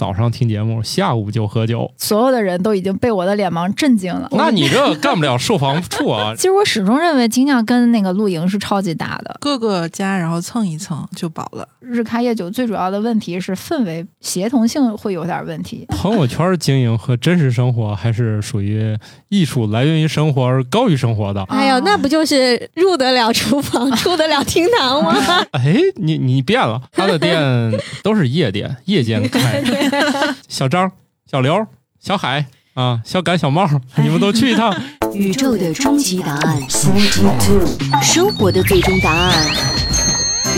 早上听节目，下午就喝酒。所有的人都已经被我的脸盲震惊了。那你这干不了售房处啊！其实我始终认为精酿跟那个露营是超级搭的，各个家然后蹭一蹭就饱了。日咖夜酒最主要的问题是氛围协同性会有点问题。朋友圈经营和真实生活还是属于艺术来源于生活而高于生活的。哎呦，那不就是入得了厨房，出得了厅堂吗？哎，你你变了，他的店都是夜店，夜间开。小张、小刘、小海啊，小甘、小茂，你们都去一趟。宇宙的终极答案，生活的最终答案。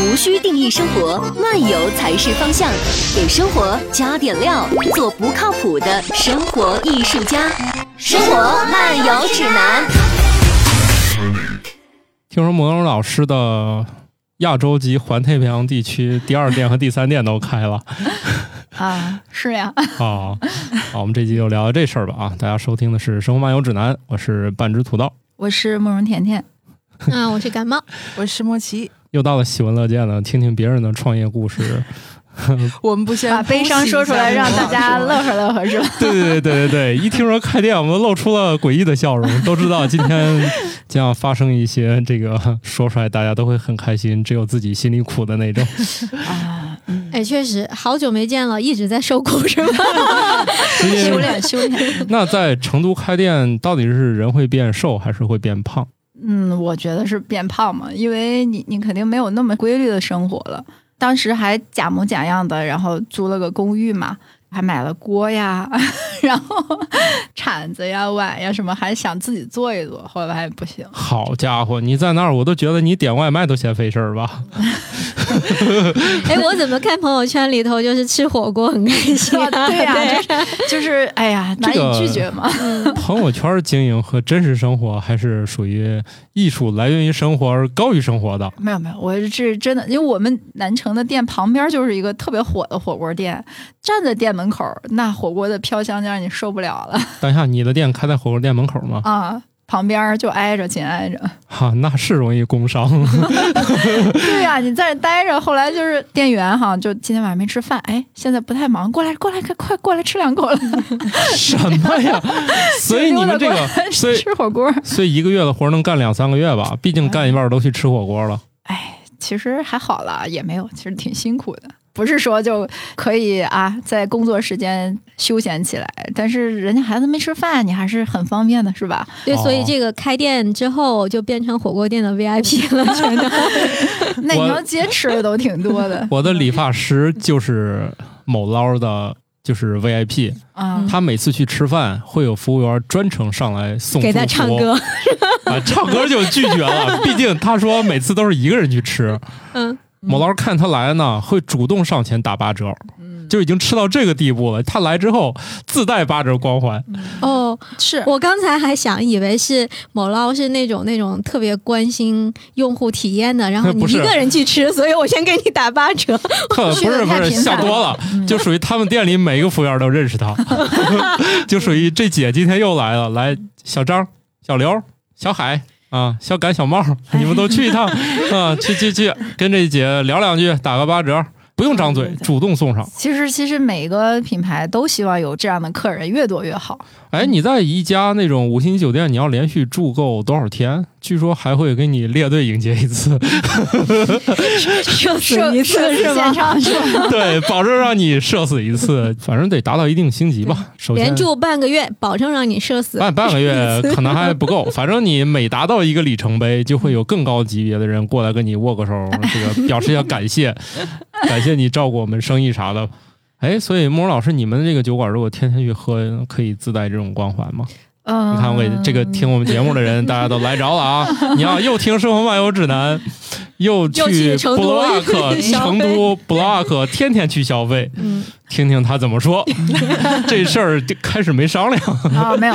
无需定义生活，漫游才是方向。给生活加点料，做不靠谱的生活艺术家。生活漫游指南。听说魔龙老师的亚洲及环太平洋地区第二店和第三店都开了。啊，是呀。好，好，我们这集就聊聊这事儿吧。啊，大家收听的是《生活漫游指南》，我是半只土豆，我是慕容甜甜，啊，我是感冒，我是莫奇。又到了喜闻乐见了，听听别人的创业故事。我们不先把悲伤说出来，让大家乐呵乐呵，是吧？对对对对对一听说开店，我们露出了诡异的笑容，都知道今天将要发生一些这个说出来大家都会很开心，只有自己心里苦的那种。啊，哎，确实好久没见了，一直在受苦，是吧？修炼修炼。那在成都开店，到底是人会变瘦还是会变胖？嗯，我觉得是变胖嘛，因为你你肯定没有那么规律的生活了。当时还假模假样的，然后租了个公寓嘛，还买了锅呀，然后铲子呀、碗呀什么，还想自己做一做，后来不行。好家伙，你在那儿，我都觉得你点外卖都嫌费事儿吧？哎，我怎么看朋友圈里头就是吃火锅很开心？对呀，就是就是，哎呀，难以拒绝嘛。朋友圈经营和真实生活还是属于艺术来源于生活而高于生活的。没有没有，我是真的，因为我们南城的店旁边就是一个特别火的火锅店，站在店门口，那火锅的飘香就让你受不了了。等一下，你的店开在火锅店门口吗？啊。旁边就挨着，紧挨着。哈，那是容易工伤。对呀，你在这待着，后来就是店员哈，就今天晚上没吃饭，哎，现在不太忙，过来过来，快快过来吃两口了。什么呀？所以你们这个，所以吃火锅，所以一个月的活能干两三个月吧？毕竟干一半都去吃火锅了。哎，其实还好啦，也没有，其实挺辛苦的。不是说就可以啊，在工作时间休闲起来，但是人家孩子没吃饭，你还是很方便的，是吧？对，所以这个开店之后就变成火锅店的 VIP 了，全都。那你要接吃的都挺多的。我的理发师就是某捞的，就是 VIP 啊，他每次去吃饭会有服务员专程上来送给他唱歌啊，唱歌就拒绝了，毕竟他说每次都是一个人去吃，嗯。某老师看他来呢，会主动上前打八折，就已经吃到这个地步了。他来之后自带八折光环。哦，是我刚才还想以为是某捞是那种那种特别关心用户体验的，然后 你一个人去吃，所以我先给你打八折。不是不是，想多了，就属于他们店里每一个服务员都认识他，就属于这姐今天又来了。来，小张、小刘、小海。啊，小赶、小帽，你们都去一趟啊！去去去，跟这姐聊两句，打个八折，不用张嘴，主动送上。其实，其实每个品牌都希望有这样的客人，越多越好。哎，你在一家那种五星级酒店，你要连续住够多少天？据说还会给你列队迎接一次，射死一次是吗？对，保证让你射死一次，反正得达到一定星级吧。首先连住半个月，保证让你射死。半半个月 可能还不够，反正你每达到一个里程碑，就会有更高级别的人过来跟你握个手，这个表示一下感谢，感谢你照顾我们生意啥的。哎，所以慕容老师，你们这个酒馆如果天天去喝，可以自带这种光环吗？嗯，你看我这个听我们节目的人，大家都来着了啊！你要又听《生活漫游指南》，又去 block 成都 block，，天天去消费，听听他怎么说。这事儿开始没商量啊，没有。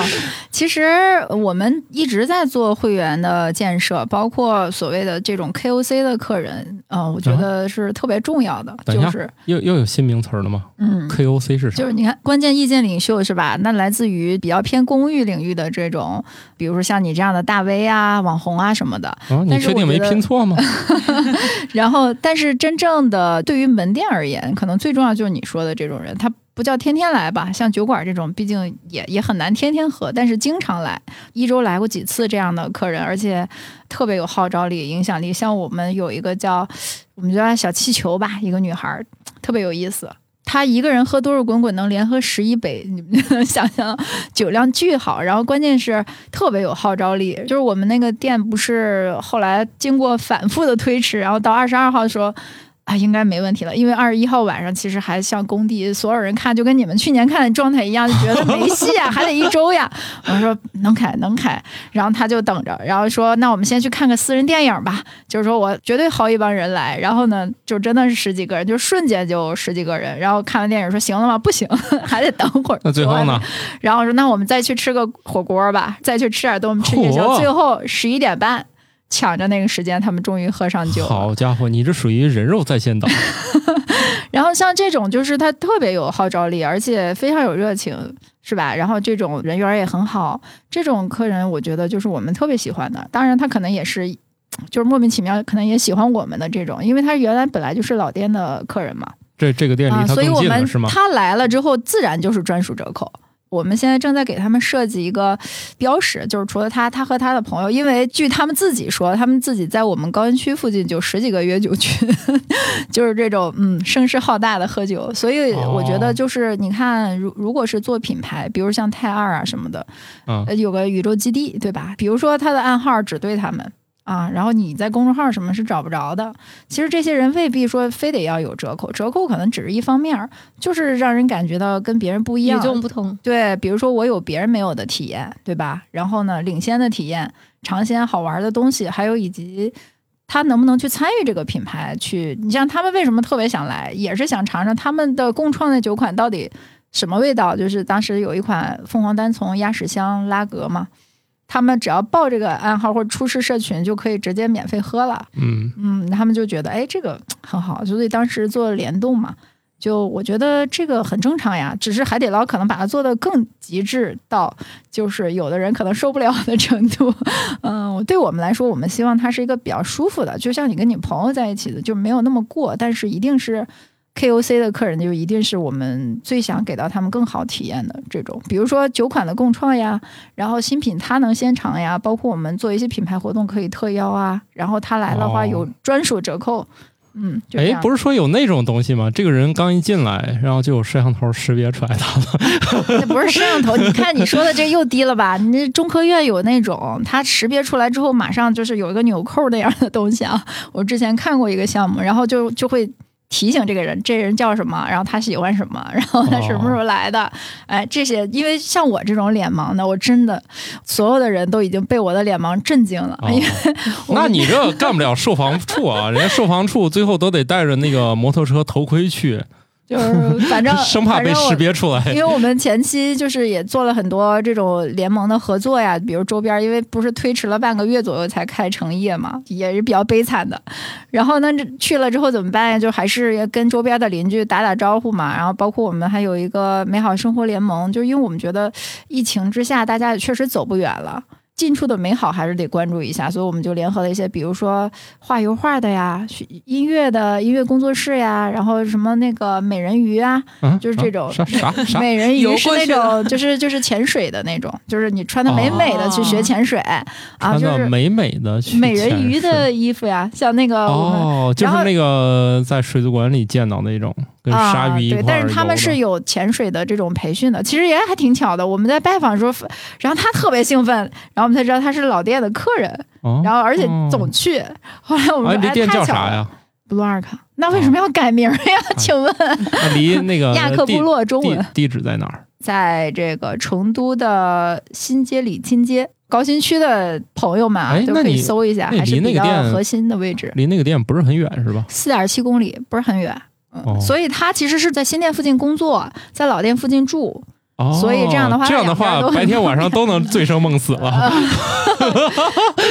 其实我们一直在做会员的建设，包括所谓的这种 KOC 的客人，嗯，我觉得是特别重要的。就是又又有新名词了吗？嗯，KOC 是啥？就是你看，关键意见领袖是吧？那来自于比较偏公寓领域的这种，比如说像你这样的大 V 啊、网红啊什么的。啊，你确定没拼错吗？然后，但是真正的对于门店而言，可能最重要就是你说的这这种人，他不叫天天来吧，像酒馆这种，毕竟也也很难天天喝，但是经常来，一周来过几次这样的客人，而且特别有号召力、影响力。像我们有一个叫我们叫她小气球吧，一个女孩特别有意思。她一个人喝多肉滚滚能连喝十一杯，你们能想象酒量巨好，然后关键是特别有号召力。就是我们那个店不是后来经过反复的推迟，然后到二十二号的时候。啊，应该没问题了，因为二十一号晚上其实还像工地，所有人看就跟你们去年看的状态一样，就觉得没戏啊，还得一周呀。我说能开能开，然后他就等着，然后说那我们先去看个私人电影吧，就是说我绝对薅一帮人来，然后呢就真的是十几个人，就瞬间就十几个人，然后看完电影说行了吗？不行，还得等会儿。那最后呢？然后说那我们再去吃个火锅吧，再去吃点东西，吃夜宵。最后十一点半。抢着那个时间，他们终于喝上酒。好家伙，你这属于人肉在线等。然后像这种，就是他特别有号召力，而且非常有热情，是吧？然后这种人缘也很好，这种客人我觉得就是我们特别喜欢的。当然，他可能也是，就是莫名其妙，可能也喜欢我们的这种，因为他原来本来就是老店的客人嘛。这这个店离他更近了，是吗？他来了之后，自然就是专属折扣。我们现在正在给他们设计一个标识，就是除了他，他和他的朋友，因为据他们自己说，他们自己在我们高新区附近就十几个约酒群，就是这种嗯声势浩大的喝酒。所以我觉得就是你看，如如果是做品牌，比如像泰二啊什么的，嗯，有个宇宙基地，对吧？比如说他的暗号只对他们。啊，然后你在公众号什么是找不着的？其实这些人未必说非得要有折扣，折扣可能只是一方面，就是让人感觉到跟别人不一样，与众不同。对，比如说我有别人没有的体验，对吧？然后呢，领先的体验、尝鲜好玩的东西，还有以及他能不能去参与这个品牌？去，你像他们为什么特别想来，也是想尝尝他们的共创的酒款到底什么味道？就是当时有一款凤凰单丛鸭屎香拉格嘛。他们只要报这个暗号或者出示社群，就可以直接免费喝了。嗯嗯，他们就觉得哎，这个很好，所以当时做联动嘛。就我觉得这个很正常呀，只是海底捞可能把它做的更极致到，就是有的人可能受不了的程度。嗯，对我们来说，我们希望它是一个比较舒服的，就像你跟你朋友在一起的，就没有那么过，但是一定是。KOC 的客人就一定是我们最想给到他们更好体验的这种，比如说酒款的共创呀，然后新品他能先尝呀，包括我们做一些品牌活动可以特邀啊，然后他来的话有专属折扣。嗯，哎，不是说有那种东西吗？这个人刚一进来，然后就有摄像头识别出来他了。那不是摄像头，你看你说的这又低了吧？你那中科院有那种，它识别出来之后马上就是有一个纽扣那样的东西啊。我之前看过一个项目，然后就就会。提醒这个人，这人叫什么，然后他喜欢什么，然后他什么时候来的，哎，这些，因为像我这种脸盲的，我真的所有的人都已经被我的脸盲震惊了。因为 那你这干不了售房处啊，人家售房处最后都得带着那个摩托车头盔去。就是反正 生怕被识别出来，因为我们前期就是也做了很多这种联盟的合作呀，比如周边，因为不是推迟了半个月左右才开成业嘛，也是比较悲惨的。然后那去了之后怎么办呀？就还是要跟周边的邻居打打招呼嘛。然后包括我们还有一个美好生活联盟，就因为我们觉得疫情之下大家也确实走不远了。近处的美好还是得关注一下，所以我们就联合了一些，比如说画油画的呀，音乐的音乐工作室呀，然后什么那个美人鱼啊，就是这种啥啥 美人鱼是那种就是就是潜水的那种，就是你穿的美美的去学潜水啊，就是美美的美人鱼的衣服呀，像那个哦，就是那个在水族馆里见到那种。啊，对，但是他们是有潜水的这种培训的，其实也还挺巧的。我们在拜访的时候，然后他特别兴奋，然后我们才知道他是老店的客人，然后而且总去。后来我们说，这店叫啥呀？Blue Ark。那为什么要改名呀？请问？离那个 亚克部落中文地址在哪儿？在这个成都的新街里金街高新区的朋友们啊，都可以搜一下，还是比较核心的位置。离那个店不是很远是吧？四点七公里，不是很远。所以他其实是在新店附近工作，在老店附近住，所以这样的话，这样的话白天晚上都能醉生梦死了。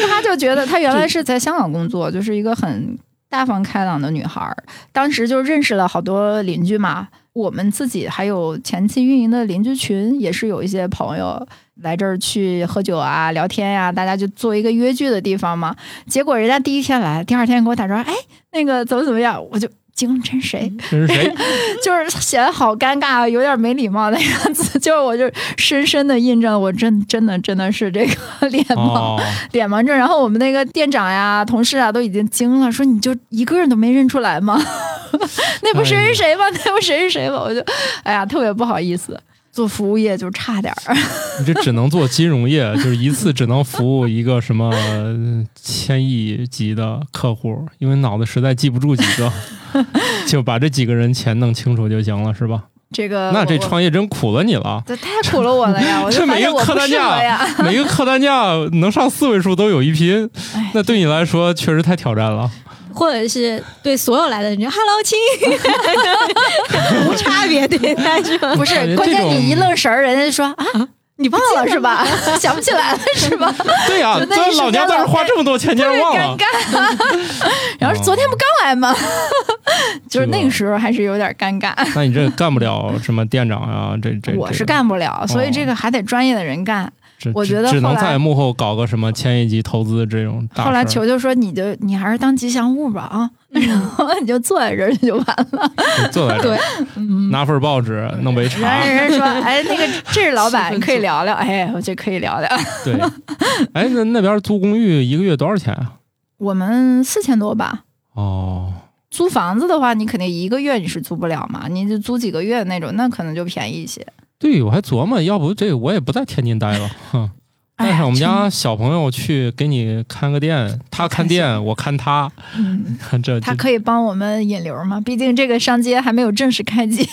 他就觉得他原来是在香港工作，就是一个很大方开朗的女孩。当时就认识了好多邻居嘛，我们自己还有前期运营的邻居群，也是有一些朋友来这儿去喝酒啊、聊天呀，大家就做一个约聚的地方嘛。结果人家第一天来，第二天给我打招呼，哎，那个怎么怎么样，我就。精神谁？这是谁？就是显得好尴尬，有点没礼貌的样子。就是我就深深的印证，我真真的真的是这个脸盲、哦，脸盲症。然后我们那个店长呀、同事啊都已经惊了，说你就一个人都没认出来吗？那不谁是谁吗？那不谁是谁吗？我就哎呀，特别不好意思。做服务业就差点儿，你这只能做金融业，就是一次只能服务一个什么呃千亿级的客户，因为脑子实在记不住几个，就把这几个人钱弄清楚就行了，是吧？这个那这创业真苦了你了。这太苦了我了呀！我这每个发现我不客单价。每个客单价能上四位数都有一拼，哎那对你来说确实太挑战了。或者是对所有来的人就 “hello 亲”，无差别对待是吧？不是，关键你一愣神儿，人家就说啊，你忘了是吧？想不起来了是吧？对呀、咱老娘在这花这么多钱，竟然忘尴了。尬。然后昨天不刚来吗？就是那个时候还是有点尴尬。那你这干不了什么店长啊，这这我是干不了，所以这个还得专业的人干。只我觉得只能在幕后搞个什么千亿级投资这种后来球球说：“你就你还是当吉祥物吧啊，然后你就坐在这儿就完了。就坐在这儿，拿份报纸，弄杯然茶后，人说：‘哎，那个这是老板，可以聊聊。’哎，我觉得可以聊聊。对。哎，那那边租公寓一个月多少钱啊？我们四千多吧。哦，租房子的话，你肯定一个月你是租不了嘛，你就租几个月那种，那可能就便宜一些。对，我还琢磨，要不这我也不在天津待了，哼。带上我们家小朋友去给你看个店，他看店，我看他，嗯，这这他可以帮我们引流吗？毕竟这个商街还没有正式开机，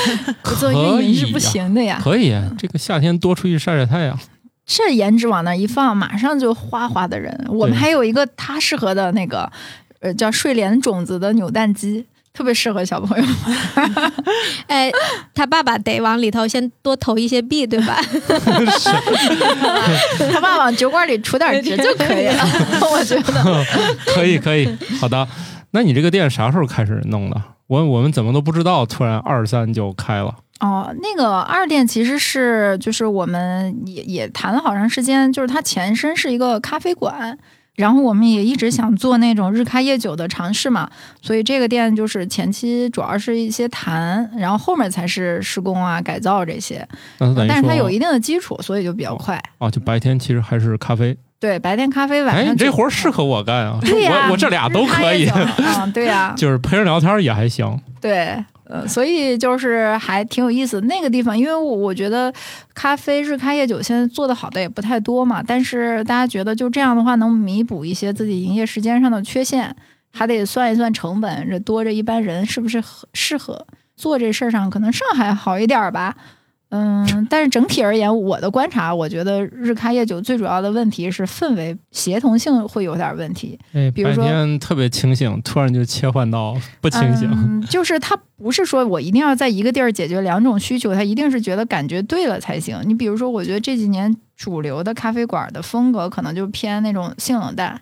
不做运营是不行的呀。可以，这个夏天多出去晒晒太阳。这颜值往那一放，马上就哗哗的人。我们还有一个他适合的那个，呃，叫睡莲种子的扭蛋机，特别适合小朋友。哎，他爸爸得往里头先多投一些币，对吧？他爸往酒馆里储点值就可以了，我觉得。可以可以，好的。那你这个店啥时候开始弄的？我我们怎么都不知道，突然二三就开了。哦，那个二店其实是就是我们也也谈了好长时间，就是它前身是一个咖啡馆，然后我们也一直想做那种日开夜久的尝试嘛，所以这个店就是前期主要是一些谈，然后后面才是施工啊、改造这些，但是它有一定的基础，所以就比较快。哦，就白天其实还是咖啡。对，白天咖啡，晚哎，上哎你这活儿适合我干啊！对呀、我我这俩都可以日，开夜酒嗯，对呀、就是陪人聊天也还行。对，所以就是还挺有意思那个地方，因为我我觉得咖啡日开夜酒现在做的好的也不太多嘛，但是大家觉得就这样的话能弥补一些自己营业时间上的缺陷，还得算一算成本，这多着一般人是不是合适合做这事儿上，可能上海好一点儿吧。嗯，但是整体而言，我的观察，我觉得日咖夜酒最主要的问题是氛围协同性会有点问题。哎，白比如说天特别清醒，突然就切换到不清醒。嗯，就是他不是说我一定要在一个地儿解决两种需求，他一定是觉得感觉对了才行。你比如说，我觉得这几年主流的咖啡馆的风格可能就偏那种性冷淡。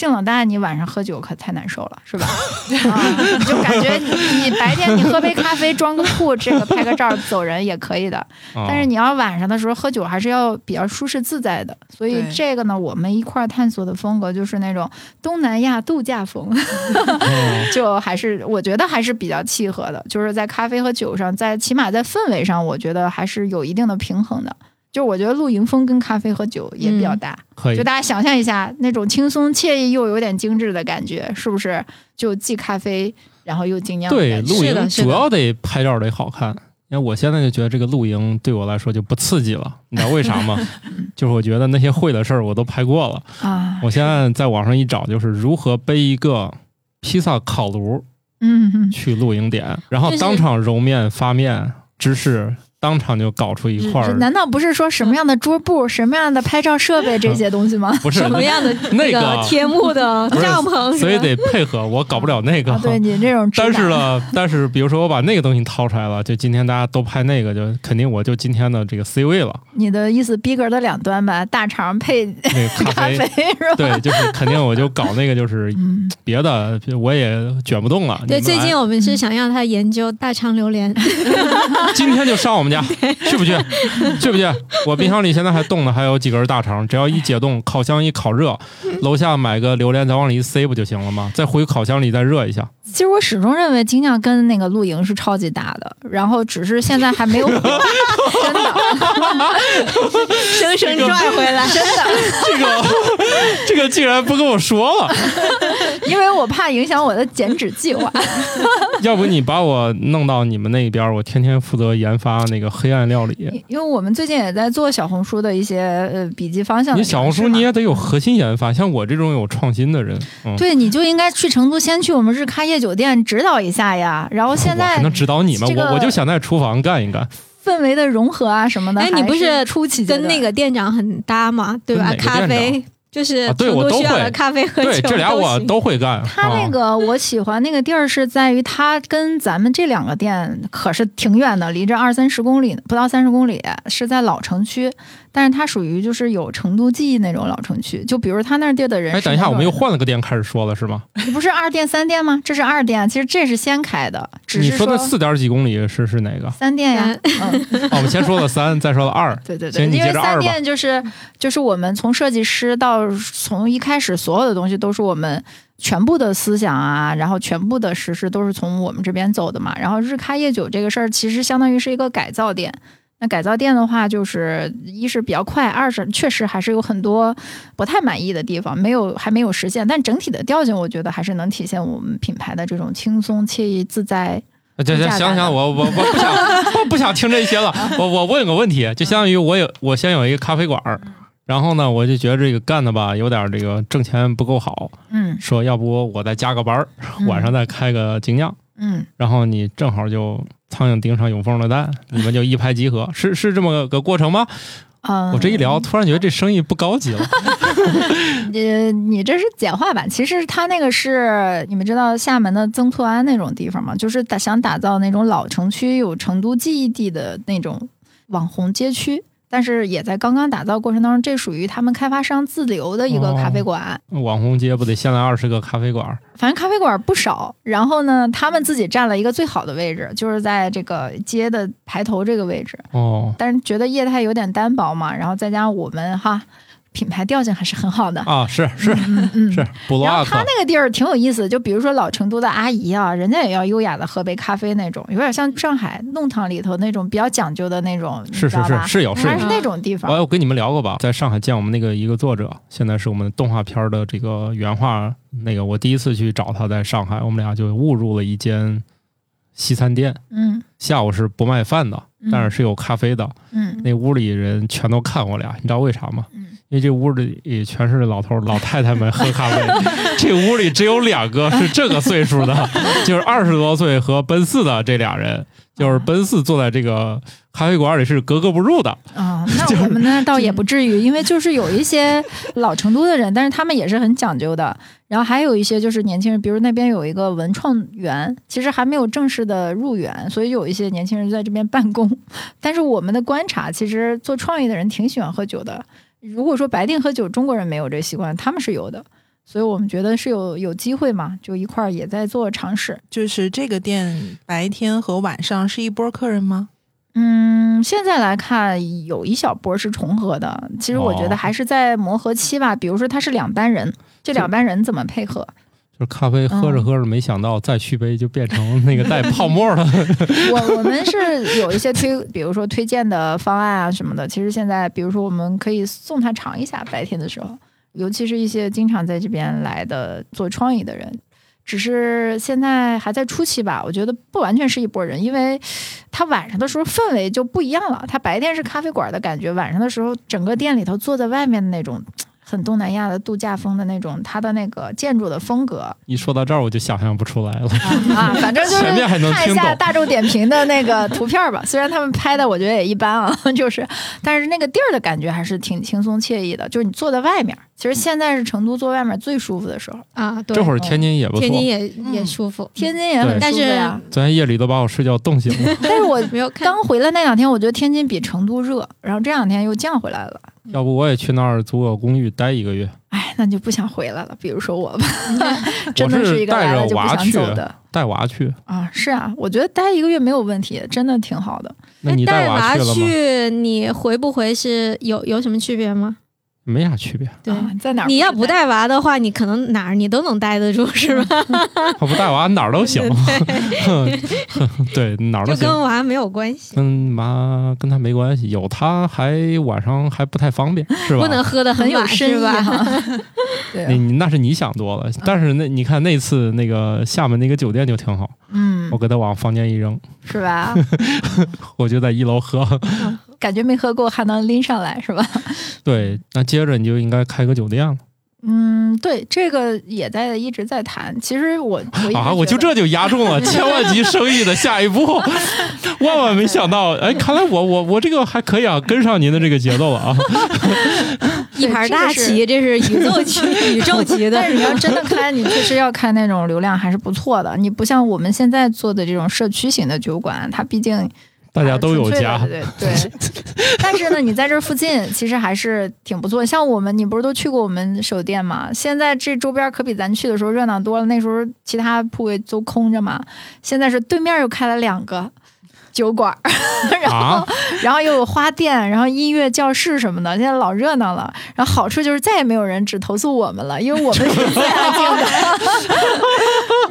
性冷淡，你晚上喝酒可太难受了，是吧？啊，你就感觉你你白天你喝杯咖啡装个酷，这个拍个照走人也可以的。啊但是你要晚上的时候喝酒，还是要比较舒适自在的。所以这个呢，我们一块儿探索的风格就是那种东南亚度假风。哦就还是我觉得还是比较契合的，就是在咖啡和酒上，在起码在氛围上，我觉得还是有一定的平衡的。就我觉得露营风跟咖啡和酒也比较搭，可以就大家想象一下那种轻松惬意又有点精致的感觉，是不是？就既咖啡，然后又精酿对，露营主要得拍照得好看。因为我现在就觉得这个露营对我来说就不刺激了，你知道为啥吗？就是我觉得那些会的事儿我都拍过了。啊，我现在在网上一找，就是如何背一个披萨烤炉嗯嗯，去露营点，然后当场揉面发面芝士，当场就搞出一块儿。这难道不是说什么样的桌布、什么样的拍照设备这些东西吗？不是什么样的那个个，天幕的帐篷？所以得配合，我搞不了那个。啊，对你这种但是呢，但是比如说我把那个东西掏出来了，就今天大家都拍那个，就肯定我就今天的这个 C 位了。你的意思逼格的两端吧，大肠配那个咖咖啡，是吧？对，就是肯定我就搞那个，就是嗯，别的我也卷不动了。对，最近我们是想让他研究大肠榴莲，今天就上我们们家，去不去？去不去？我冰箱里现在还冻的，还有几根大肠，只要一解冻，烤箱一烤热，楼下买个榴莲再往里一塞不就行了吗？再回烤箱里再热一下。其实我始终认为精酿跟那个露营是超级搭的，然后只是现在还没有真的生生拽回来，真的这个这个竟然不跟我说了，因为我怕影响我的减脂计划。要不你把我弄到你们那边，我天天负责研发那个黑暗料理。因为我们最近也在做小红书的一些呃笔记方向。你小红书你也得有核心研发，像我这种有创新的人，嗯、对，你就应该去成都，先去我们日咖夜酒店指导一下呀。然后现在能指导你吗？这个我我就想在厨房干一干。氛围的融合啊什么的，哎，你不是初期跟那个店长很搭吗？对吧？咖啡就是啊对成都我都会需要的咖啡喝酒对，这俩我行都会干。他那啊个我喜欢那个地儿是在于他跟咱们这两个店可是挺远的，离这二三十公里，不到三十公里，是在老城区。但是它属于就是有成都记忆那种老城区，就比如他那儿地儿的人。哎，等一下，我们又，换了个店开始说了是吗？你不是二店三店吗？这是二店，其实这是先开的，只是你说的四点几公里是是哪个？三店呀。嗯，哦，我们先说了三，再说了二。对对对，因为三接着二吧店就是就是我们从设计师到从一开始所有的东西都是我们全部的思想啊，然后全部的实施都是从我们这边走的嘛。然后日开夜久这个事儿，其实相当于是一个改造店。那改造店的话，就是一是比较快，二是确实还是有很多不太满意的地方，没有还没有实现。但整体的调性，我觉得还是能体现我们品牌的这种轻松、惬意、自在。行行行行，我我我不想 我不想听这些了。我我问个问题，就相当于我有我先有一个咖啡馆儿，然后呢，我就觉得这个干的吧有点这个挣钱不够好，嗯说要不我再加个班晚上再开个精酿，嗯，然后你正好就苍蝇盯上有缝的蛋，你们就一拍即合，是是这么个过程吗？嗯，我这一聊，突然觉得这生意不高级了。你，你这是简化版，其实它那个是你们知道厦门的曾厝垵那种地方吗？就是打想打造那种老城区有成都记忆地的那种网红街区，但是也在刚刚打造过程当中，这属于他们开发商自留的一个咖啡馆。网红街不得先来二十个咖啡馆儿？反正咖啡馆不少，然后呢，他们自己占了一个最好的位置，就是在这个街的排头这个位置。哦但是觉得业态有点单薄嘛，然后再加上我们哈品牌调性还是很好的，啊，是是。是，然他那个地儿挺有意思，就比如说老成都的阿姨啊，人家也要优雅的喝杯咖啡那种，有点像上海弄堂里头那种比较讲究的那种，是是是是有是有还是。那种地方。我我跟你们聊过吧，在上海见我们那个一个作者，现在是我们动画片的这个原画那个，我第一次去找他，在上海，我们俩就误入了一间西餐店，嗯下午是不卖饭的，嗯但是是有咖啡的。嗯那屋里人全都看我俩，你知道为啥吗？嗯因为这屋里全是老头老太太们喝咖啡，这屋里只有两个是这个岁数的，就是二十多岁和奔四的这俩人，就是奔四坐在这个咖啡馆里是格格不入的。啊、那 我们呢倒也不至于，因为就是有一些老成都的人，但是他们也是很讲究的。然后还有一些就是年轻人，比如那边有一个文创园，其实还没有正式的入园，所以有一些年轻人在这边办公。但是我们的观察，其实做创意的人挺喜欢喝酒的。如果说白天喝酒，中国人没有这习惯，他们是有的。所以我们觉得是有有机会嘛，就一块儿也在做尝试。就是这个店白天和晚上是一波客人吗？嗯，现在来看有一小波是重合的，其实我觉哦得还是在磨合期吧。比如说他是两班人，这两班人怎么配合？就是咖啡喝着喝着，没想到再续杯就变成那个带泡沫了。我我们是有一些推，比如说推荐的方案啊什么的。其实现在，比如说我们可以送他尝一下，白天的时候，尤其是一些经常在这边来的做创意的人。只是现在还在初期吧，我觉得不完全是一拨人，因为他晚上的时候氛围就不一样了。他白天是咖啡馆的感觉，晚上的时候整个店里头坐在外面的那种很东南亚的度假风的那种，它的那个建筑的风格一说到这儿，我就想象不出来了。啊啊，反正 就是前面还能看一下大众点评的那个图片吧。虽然他们拍的我觉得也一般啊，就是，但是那个地儿的感觉还是挺轻松惬意的。就是你坐在外面，其实现在是成都坐外面最舒服的时候，啊，对这，会儿天津也不错天，津也嗯也舒服，天津也很对舒服呀。昨天夜里都把我睡觉冻醒了。但是我 没有刚回来那两天，我觉得天津比成都热，然后这两天又降回来了。要不我也去那儿租个公寓待一个月。哎，那就不想回来了。比如说我吧，真的是一个来了就不想带着娃去走的带娃去，啊。是啊，我觉得待一个月没有问题，真的挺好的。那你带娃娃去了吗？去，你回不回是有有什么区别吗？没啥区别，对，啊在哪儿？你要不，带娃的话，你可能哪儿你都能待得住，是吧？我不带娃哪儿都行。对，哪儿都就行。跟娃没有关系，跟妈跟他没关系，有他还晚上还不太方便，是吧？不能喝的很有晚，深吧？哈。对啊，你你那是你想多了，但是那你看那次那个厦门那个酒店就挺好，嗯我，给他往房间一扔，是吧？我就在一楼喝。感觉没喝够还能拎上来，是吧？对，那接着你就应该开个酒店了嗯，对，这个也在一直在谈。其实我我啊！我就这就压中了 千万级生意的下一步，万万没想到，哎，看来我我我这个还可以啊，跟上您的这个节奏了啊！一盘大棋，这是宇宙级、宇宙级的但。是你要真的开，你确实要开那种流量还是不错的。你不像我们现在做的这种社区型的酒馆，它毕竟大家都有家，对对对。但是呢，你在这附近其实还是挺不错。像我们，你不是都去过我们首店吗？现在这周边可比咱去的时候热闹多了。那时候其他铺位都空着嘛，现在是对面又开了两个。酒馆，然后、啊 然后又有花店，然后音乐教室什么的，现在老热闹了。然后好处就是再也没有人只投诉我们了，因为我们是最安静的。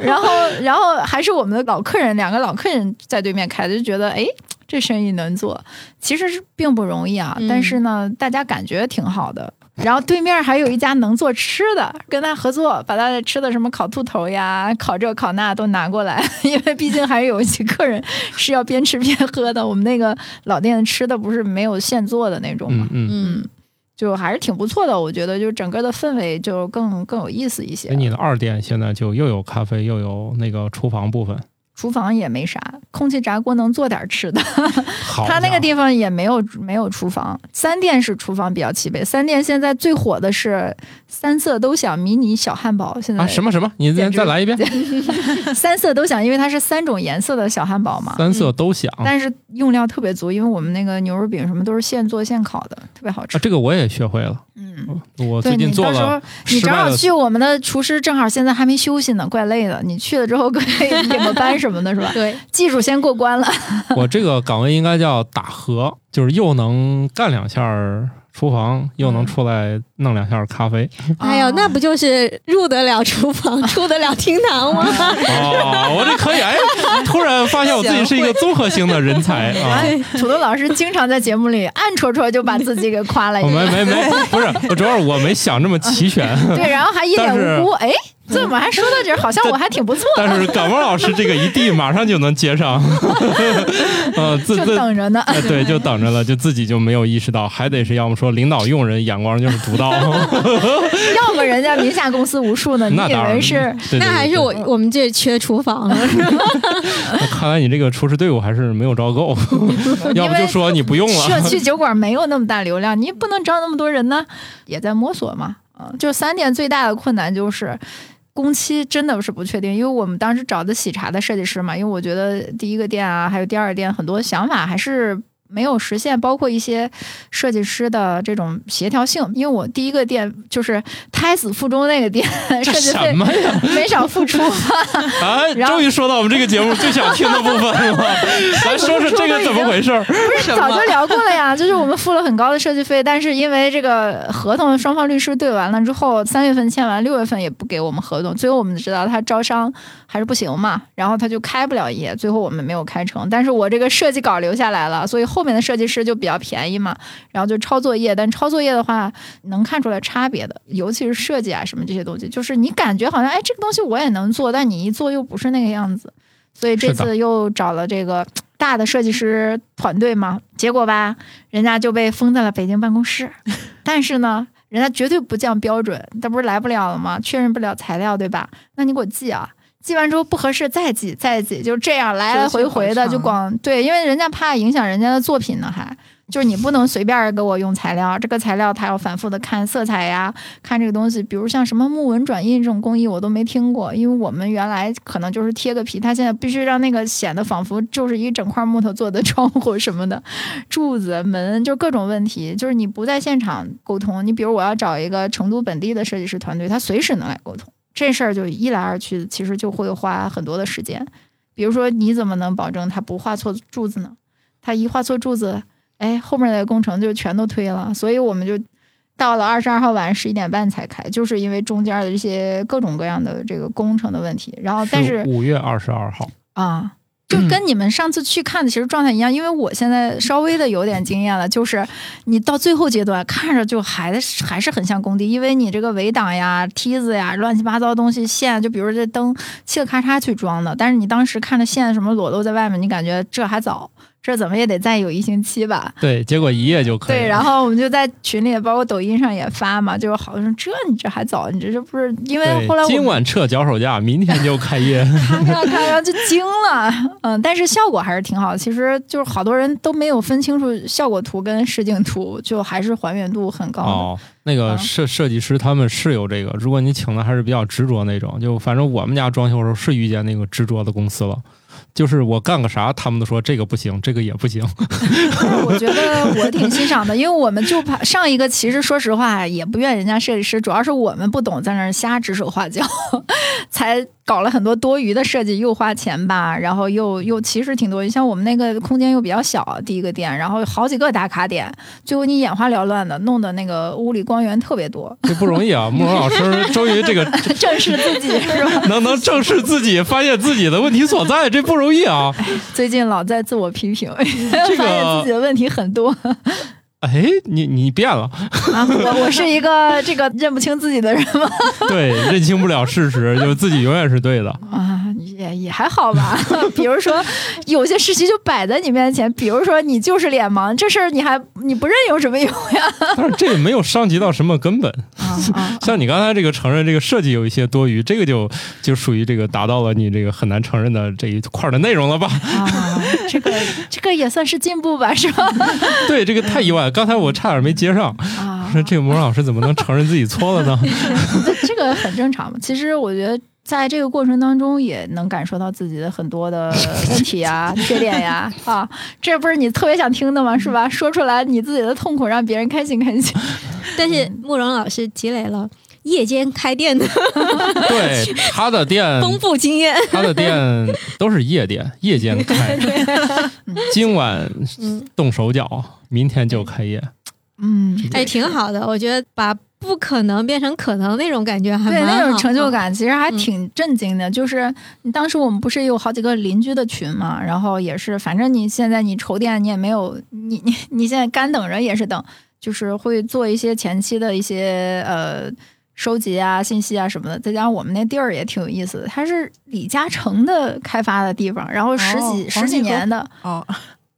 然后，然后还是我们的老客人，两个老客人在对面开的，就觉得哎，这生意能做，其实是并不容易啊。嗯但是呢，大家感觉挺好的。然后对面还有一家能做吃的，跟他合作，把他的吃的什么烤兔头呀、烤这烤那都拿过来，因为毕竟还有一些客人是要边吃边喝的。我们那个老店吃的不是没有现做的那种嘛嗯，嗯。嗯，嗯，就还是挺不错的。我觉得就整个的氛围就更更有意思一些。你的二店现在就又有咖啡，又有那个厨房部分，厨房也没啥，空气炸锅能做点吃的。好，他那个地方也没有没有厨房，三店是厨房比较齐备。三店现在最火的是三色都想迷你小汉堡，现在啊什么什么，你再再来一遍，三色都想，因为它是三种颜色的小汉堡嘛。三色都想。但是用料特别足，因为我们那个牛肉饼什么都是现做现烤的，特别好吃。啊，这个我也学会了。嗯，我最近做了你到时候你正好去我们的厨师，正好现在还没休息呢，怪累的。你去了之后可以领个班什么的，是吧？对，技术先过关了。我这个岗位应该叫打和，就是又能干两下儿厨房，又能出来弄两下咖啡。哎呦，那不就是入得了厨房，出得了厅堂吗？哦，我这可以哎！突然发现我自己是一个综合性的人才 啊！土豆老师经常在节目里暗戳戳就把自己给夸了一没没没，不是，我主要是我没想这么齐全。对，然后还一脸无辜，哎，怎么还说到这儿？好像我还挺不错的，但是感冒老师这个一递，马上就能接上。呃，自等着呢。呃对，就等着了，就自己就没有意识到，还得是要么说领导用人眼光就是独到，要么人家名下公司无数呢，你以那当然为是？对对那还是我我们这缺厨房了，是看来你这个厨师队伍还是没有招够，要不就说你不用了社。区酒馆没有那么大流量，你不能招那么多人呢，也在摸索嘛。啊，就三点最大的困难就是。工期真的是不确定，因为我们当时找的喜茶的设计师嘛，因为我觉得第一个店啊，还有第二店很多想法还是没有实现，包括一些设计师的这种协调性。因为我第一个店就是胎死腹中那个店，设计费什么呀？没少付出，啊，终于说到我们这个节目最想听的部分了，咱说说这个怎么回事不是？早就聊过了呀，就是我们付了很高的设计费，但是因为这个合同双方律师对完了之后，三月份签完，六月份也不给我们合同，最后我们知道他招商还是不行嘛，然后他就开不了业，最后我们没有开成，但是我这个设计稿留下来了，所以后面的设计师就比较便宜嘛，然后就抄作业，但抄作业的话能看出来差别的，尤其是设计啊什么这些东西，就是你感觉好像哎这个东西我也能做，但你一做又不是那个样子，所以这次又找了这个大的设计师团队嘛，结果吧，人家就被封在了北京办公室。但是呢，人家绝对不降标准，他不是来不了了吗？确认不了材料，对吧？那你给我寄啊！系完之后不合适再系再系，就这样来来回回的就光对，因为人家怕影响人家的作品呢，还。就是你不能随便给我用材料，这个材料他要反复的看色彩呀，看这个东西，比如像什么木纹转印这种工艺我都没听过，因为我们原来可能就是贴个皮，他现在必须让那个显得仿佛就是一整块木头做的窗户什么的，柱子门就各种问题，就是你不在现场沟通，你比如我要找一个成都本地的设计师团队，他随时能来沟通，这事儿就一来二去，其实就会花很多的时间。比如说你怎么能保证他不画错柱子呢？他一画错柱子。哎，后面的工程就全都推了，所以我们就到了二十二号晚上十一点半才开，就是因为中间的这些各种各样的这个工程的问题。然后，但是五月二十二号啊，就跟你们上次去看的其实状态一样，因为我现在稍微的有点经验了，就是你到最后阶段看着就还还是很像工地，因为你这个围挡呀、梯子呀、乱七八糟东西线，就比如这灯嘁哩咔嚓去装的，但是你当时看着线什么裸露在外面，你感觉这还早。这怎么也得再有一星期吧？对，结果一夜就可以。对，然后我们就在群里，包括抖音上也发嘛，就是好像这你这还早，你这这不是因为后来今晚撤脚手架，明天就开业。看看看，就惊了。嗯，但是效果还是挺好。其实就是好多人都没有分清楚效果图跟实景图，就还是还原度很高。哦，那个设设计师他们是有这个，如果你请的还是比较执着那种，就反正我们家装修的时候是遇见那个执着的公司了。就是我干个啥，他们都说这个不行，这个也不行。我觉得我挺欣赏的，因为我们就怕上一个，其实说实话也不怨人家设计师，主要是我们不懂，在那儿瞎指手画脚，才。搞了很多多余的设计，又花钱吧，然后又又其实挺多。你像我们那个空间又比较小，第一个店，然后好几个打卡点，最后你眼花缭乱的，弄得那个屋里光源特别多。这不容易啊！慕容老师终于这个正视自己是吧？能能正视自己，发现自己的问题所在，这不容易啊！最近老在自我批评，发现自己的问题很多。哎，你你变了 啊！我我是一个 这个认不清自己的人吗？对，认清不了事实，就自己永远是对的啊！也也还好吧。比如说，有些事情就摆在你面前，比如说你就是脸盲，这事儿你还你不认有什么用呀？但是这也没有伤及到什么根本。像你刚才这个承认这个设计有一些多余，这个就就属于这个达到了你这个很难承认的这一块的内容了吧？啊，这个这个也算是进步吧，是吧？对，这个太意外。刚才我差点没接上，说这个魔老师怎么能承认自己错了呢？这个很正常嘛。其实我觉得在这个过程当中，也能感受到自己的很多的问题呀、缺点呀。啊，这不是你特别想听的吗？是吧？说出来你自己的痛苦，让别人开心开心。但是慕容老师积累了夜间开店的，对他的店丰富经验，他的店都是夜店，夜间开。今晚动手脚。明天就开业，嗯，哎，挺好的。我觉得把不可能变成可能那种感觉，还对那种成就感，其实还挺震惊的。就是当时我们不是有好几个邻居的群嘛，然后也是，反正你现在你筹店，你也没有，你你你现在干等着也是等，就是会做一些前期的一些呃收集啊、信息啊什么的。再加上我们那地儿也挺有意思的，它是李嘉诚的开发的地方，然后十几十几年的哦。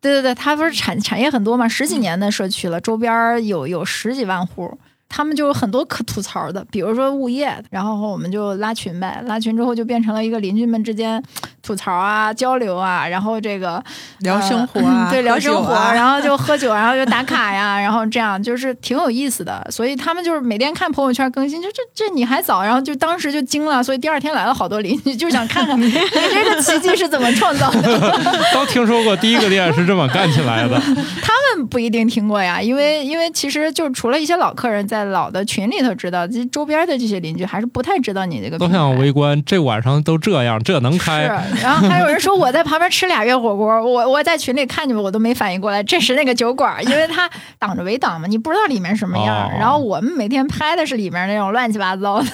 对对对，它不是产 产业很多嘛，十几年的社区了，周边有有十几万户。他们就有很多可吐槽的，比如说物业，然后我们就拉群呗，拉群之后就变成了一个邻居们之间吐槽啊、交流啊，然后这个聊生活啊，对，聊生活，然后就喝酒，然后就打卡呀，然后这样就是挺有意思的。所以他们就是每天看朋友圈更新，就这这你还早，然后就当时就惊了，所以第二天来了好多邻居，就想看看你这个奇迹是怎么创造的。都听说过第一个店是这么干起来的，他们不一定听过呀，因为因为其实就除了一些老客人在。老的群里头知道，这周边的这些邻居还是不太知道你这个。都想围观，这晚上都这样，这能开？是。然后还有人说我在旁边吃俩月火锅，我我在群里看你们，我都没反应过来，这是那个酒馆，因为它挡着围挡嘛，你不知道里面什么样。然后我们每天拍的是里面那种乱七八糟的。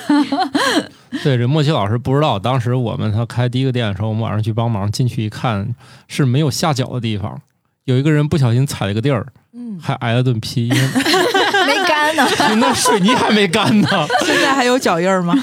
对，这莫奇老师不知道，当时我们他开第一个店的时候，我们晚上去帮忙，进去一看是没有下脚的地方，有一个人不小心踩了个地儿，嗯，还挨了顿批。干呢。那水泥还没干呢。现在还有脚印吗？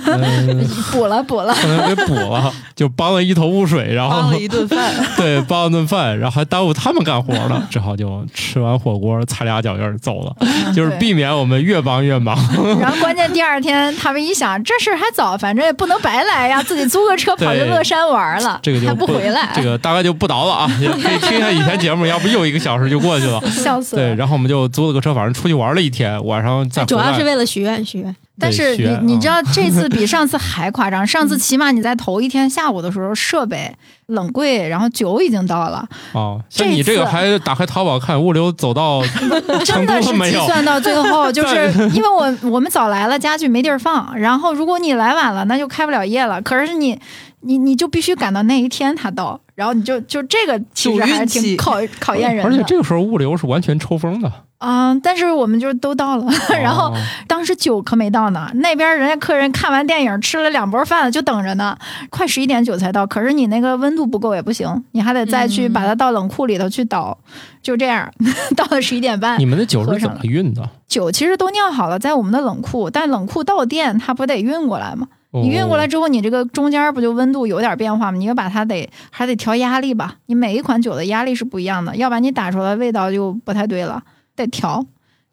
补了补了，可能给补了，就帮了一头雾水，然后帮了一顿饭，对，帮了顿饭，然后还耽误他们干活了，只好就吃完火锅擦俩脚印走了，就是避免我们越帮越忙。然后关键第二天他们一想，这事儿还早，反正也不能白来呀，自己租个车跑去乐山玩了，这个就还不回来，这个大概就不倒了啊，也可以听一下以前节目，要不又一个小时就过去了，笑死了。对，然后我们就租了个车，反正出去玩了一天，晚上再主要是为了许愿许愿。但是你你知道这次比上次还夸张，上次起码你在头一天下午的时候设备冷柜，然后酒已经到了。哦，像你这个还打开淘宝看物流走到 真的是计算到最后，就是因为我我们早来了，家具没地儿放，然后如果你来晚了，那就开不了业了。可是你你你就必须赶到那一天他到，然后你就就这个其实还是挺考考验人的。而且这个时候物流是完全抽风的。嗯，但是我们就都到了，然后当时酒可没到呢。那边人家客人看完电影吃了两波饭就等着呢，快十一点酒才到。可是你那个温度不够也不行，你还得再去把它到冷库里头去倒。就这样，到了十一点半。你们的酒是怎么运的？酒其实都酿好了，在我们的冷库，但冷库到店它不得运过来吗？你运过来之后，你这个中间不就温度有点变化吗？你要把它得还得调压力吧？你每一款酒的压力是不一样的，要不然你打出来味道就不太对了。得调，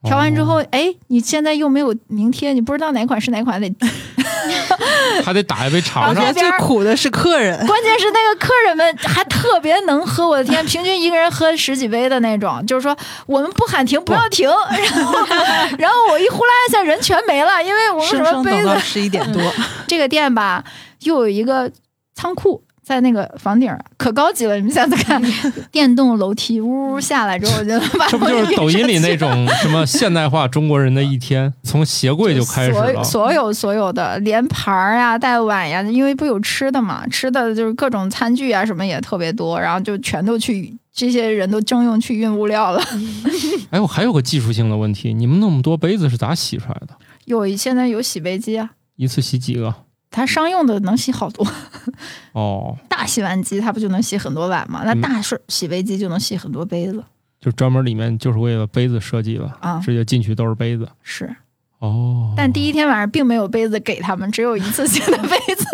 调完之后，哎，你现在又没有名贴，你不知道哪款是哪款，得 还得打一杯尝尝。最苦的是客人，关键是那个客人们还特别能喝，我的天，平均一个人喝十几杯的那种。就是说，我们不喊停，不要停。然后，然后我一呼啦一下，人全没了，因为我们什么杯子？十一点多，这个店吧，又有一个仓库。在那个房顶可高级了，你们下次看，电动楼梯呜呜下来之后，我觉得 这不就是抖音里那种 什么现代化中国人的一天？从鞋柜就开始了，所有所有的连盘儿呀、带碗呀，因为不有吃的嘛，吃的就是各种餐具啊什么也特别多，然后就全都去这些人都征用去运物料了。哎，我还有个技术性的问题，你们那么多杯子是咋洗出来的？有现在有洗杯机啊，一次洗几个？它商用的能洗好多。哦，大洗碗机它不就能洗很多碗吗？那大是洗杯机就能洗很多杯子，就专门里面就是为了杯子设计了啊，直接进去都是杯子。是。哦，但第一天晚上并没有杯子给他们，只有一次性的杯子，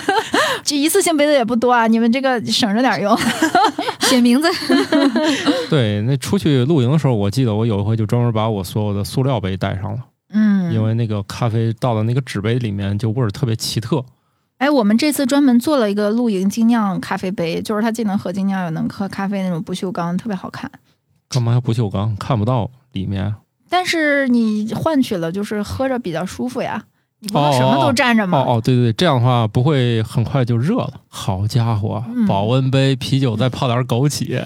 这一次性杯子也不多啊，你们这个省着点用，写名字。对，那出去露营的时候，我记得我有一回就专门把我所有的塑料杯带上了。嗯，因为那个咖啡倒到那个纸杯里面，就味儿特别奇特。哎，我们这次专门做了一个露营精酿咖啡杯，就是它既能喝精酿又能喝咖啡那种不锈钢，特别好看。干嘛要不锈钢？看不到里面。但是你换取了，就是喝着比较舒服呀。你不能什么都站着吗？哦哦，对对对，这样的话不会很快就热了。好家伙，保温杯啤酒再泡点枸杞，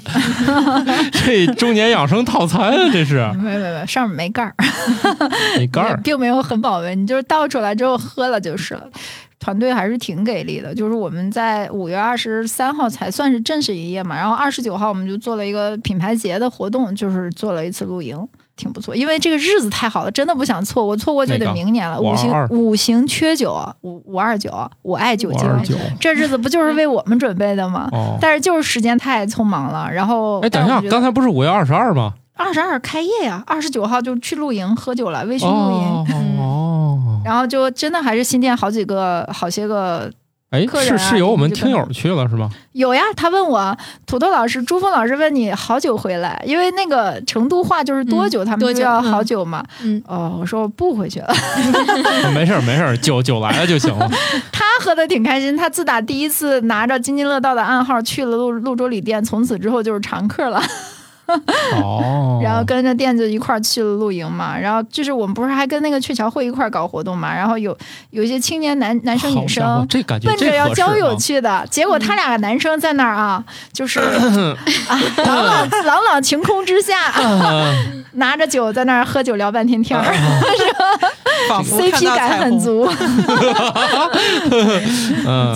这中年养生套餐啊，这是。没没没，上面没盖儿，没盖儿，并没有很保温，你就是倒出来之后喝了就是了。团队还是挺给力的，就是我们在五月二十三号才算是正式营业嘛，然后二十九号我们就做了一个品牌节的活动，就是做了一次露营。挺不错，因为这个日子太好了，真的不想错过，错过就得明年了。五行五行缺酒，五五二九，我爱酒精。这日子不就是为我们准备的吗？但是就是时间太匆忙了。然后，哎，等一下，刚才不是五月二十二吗？二十二开业呀，二十九号就去露营喝酒了，微醺露营。哦。然后就真的还是新店好几个好些个。哎，是是有我们听友去了是吗？有呀，他问我土豆老师、朱峰老师问你好久回来，因为那个成都话就是多久，他们就要好久嘛。嗯，哦，我说我不回去了。没事儿没事儿，酒酒来了就行了。他喝的挺开心，他自打第一次拿着津津乐道的暗号去了潞潞州旅店，从此之后就是常客了。哦，然后跟着店子一块儿去了露营嘛，然后就是我们不是还跟那个鹊桥会一块儿搞活动嘛，然后有有一些青年男男生女生，这感觉奔着要交友去的，结果他俩男生在那儿啊，就是 啊，朗朗朗朗晴空之下，拿着酒在那儿喝酒聊半天天儿，是吧？CP 感很足，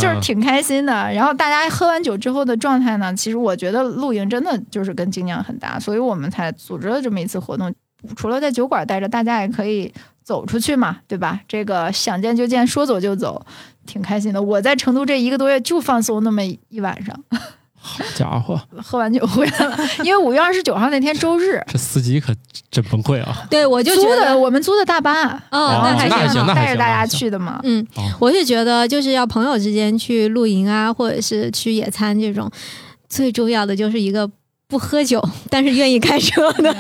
就是挺开心的。然后大家喝完酒之后的状态呢，其实我觉得露营真的就是跟精酿很搭，所以我们才组织了这么一次活动。除了在酒馆待着，大家也可以走出去嘛，对吧？这个想见就见，说走就走，挺开心的。我在成都这一个多月就放松那么一晚上。好家伙，喝完酒回来了，因为五月二十九号那天周日，这司机可真崩溃啊！对，我就觉租的得，我们租的大巴，哦，那还那还行行。那还行带着大家去的嘛。嗯哦，我是觉得就是要朋友之间去露营啊，或者是去野餐这种，最重要的就是一个不喝酒但是愿意开车的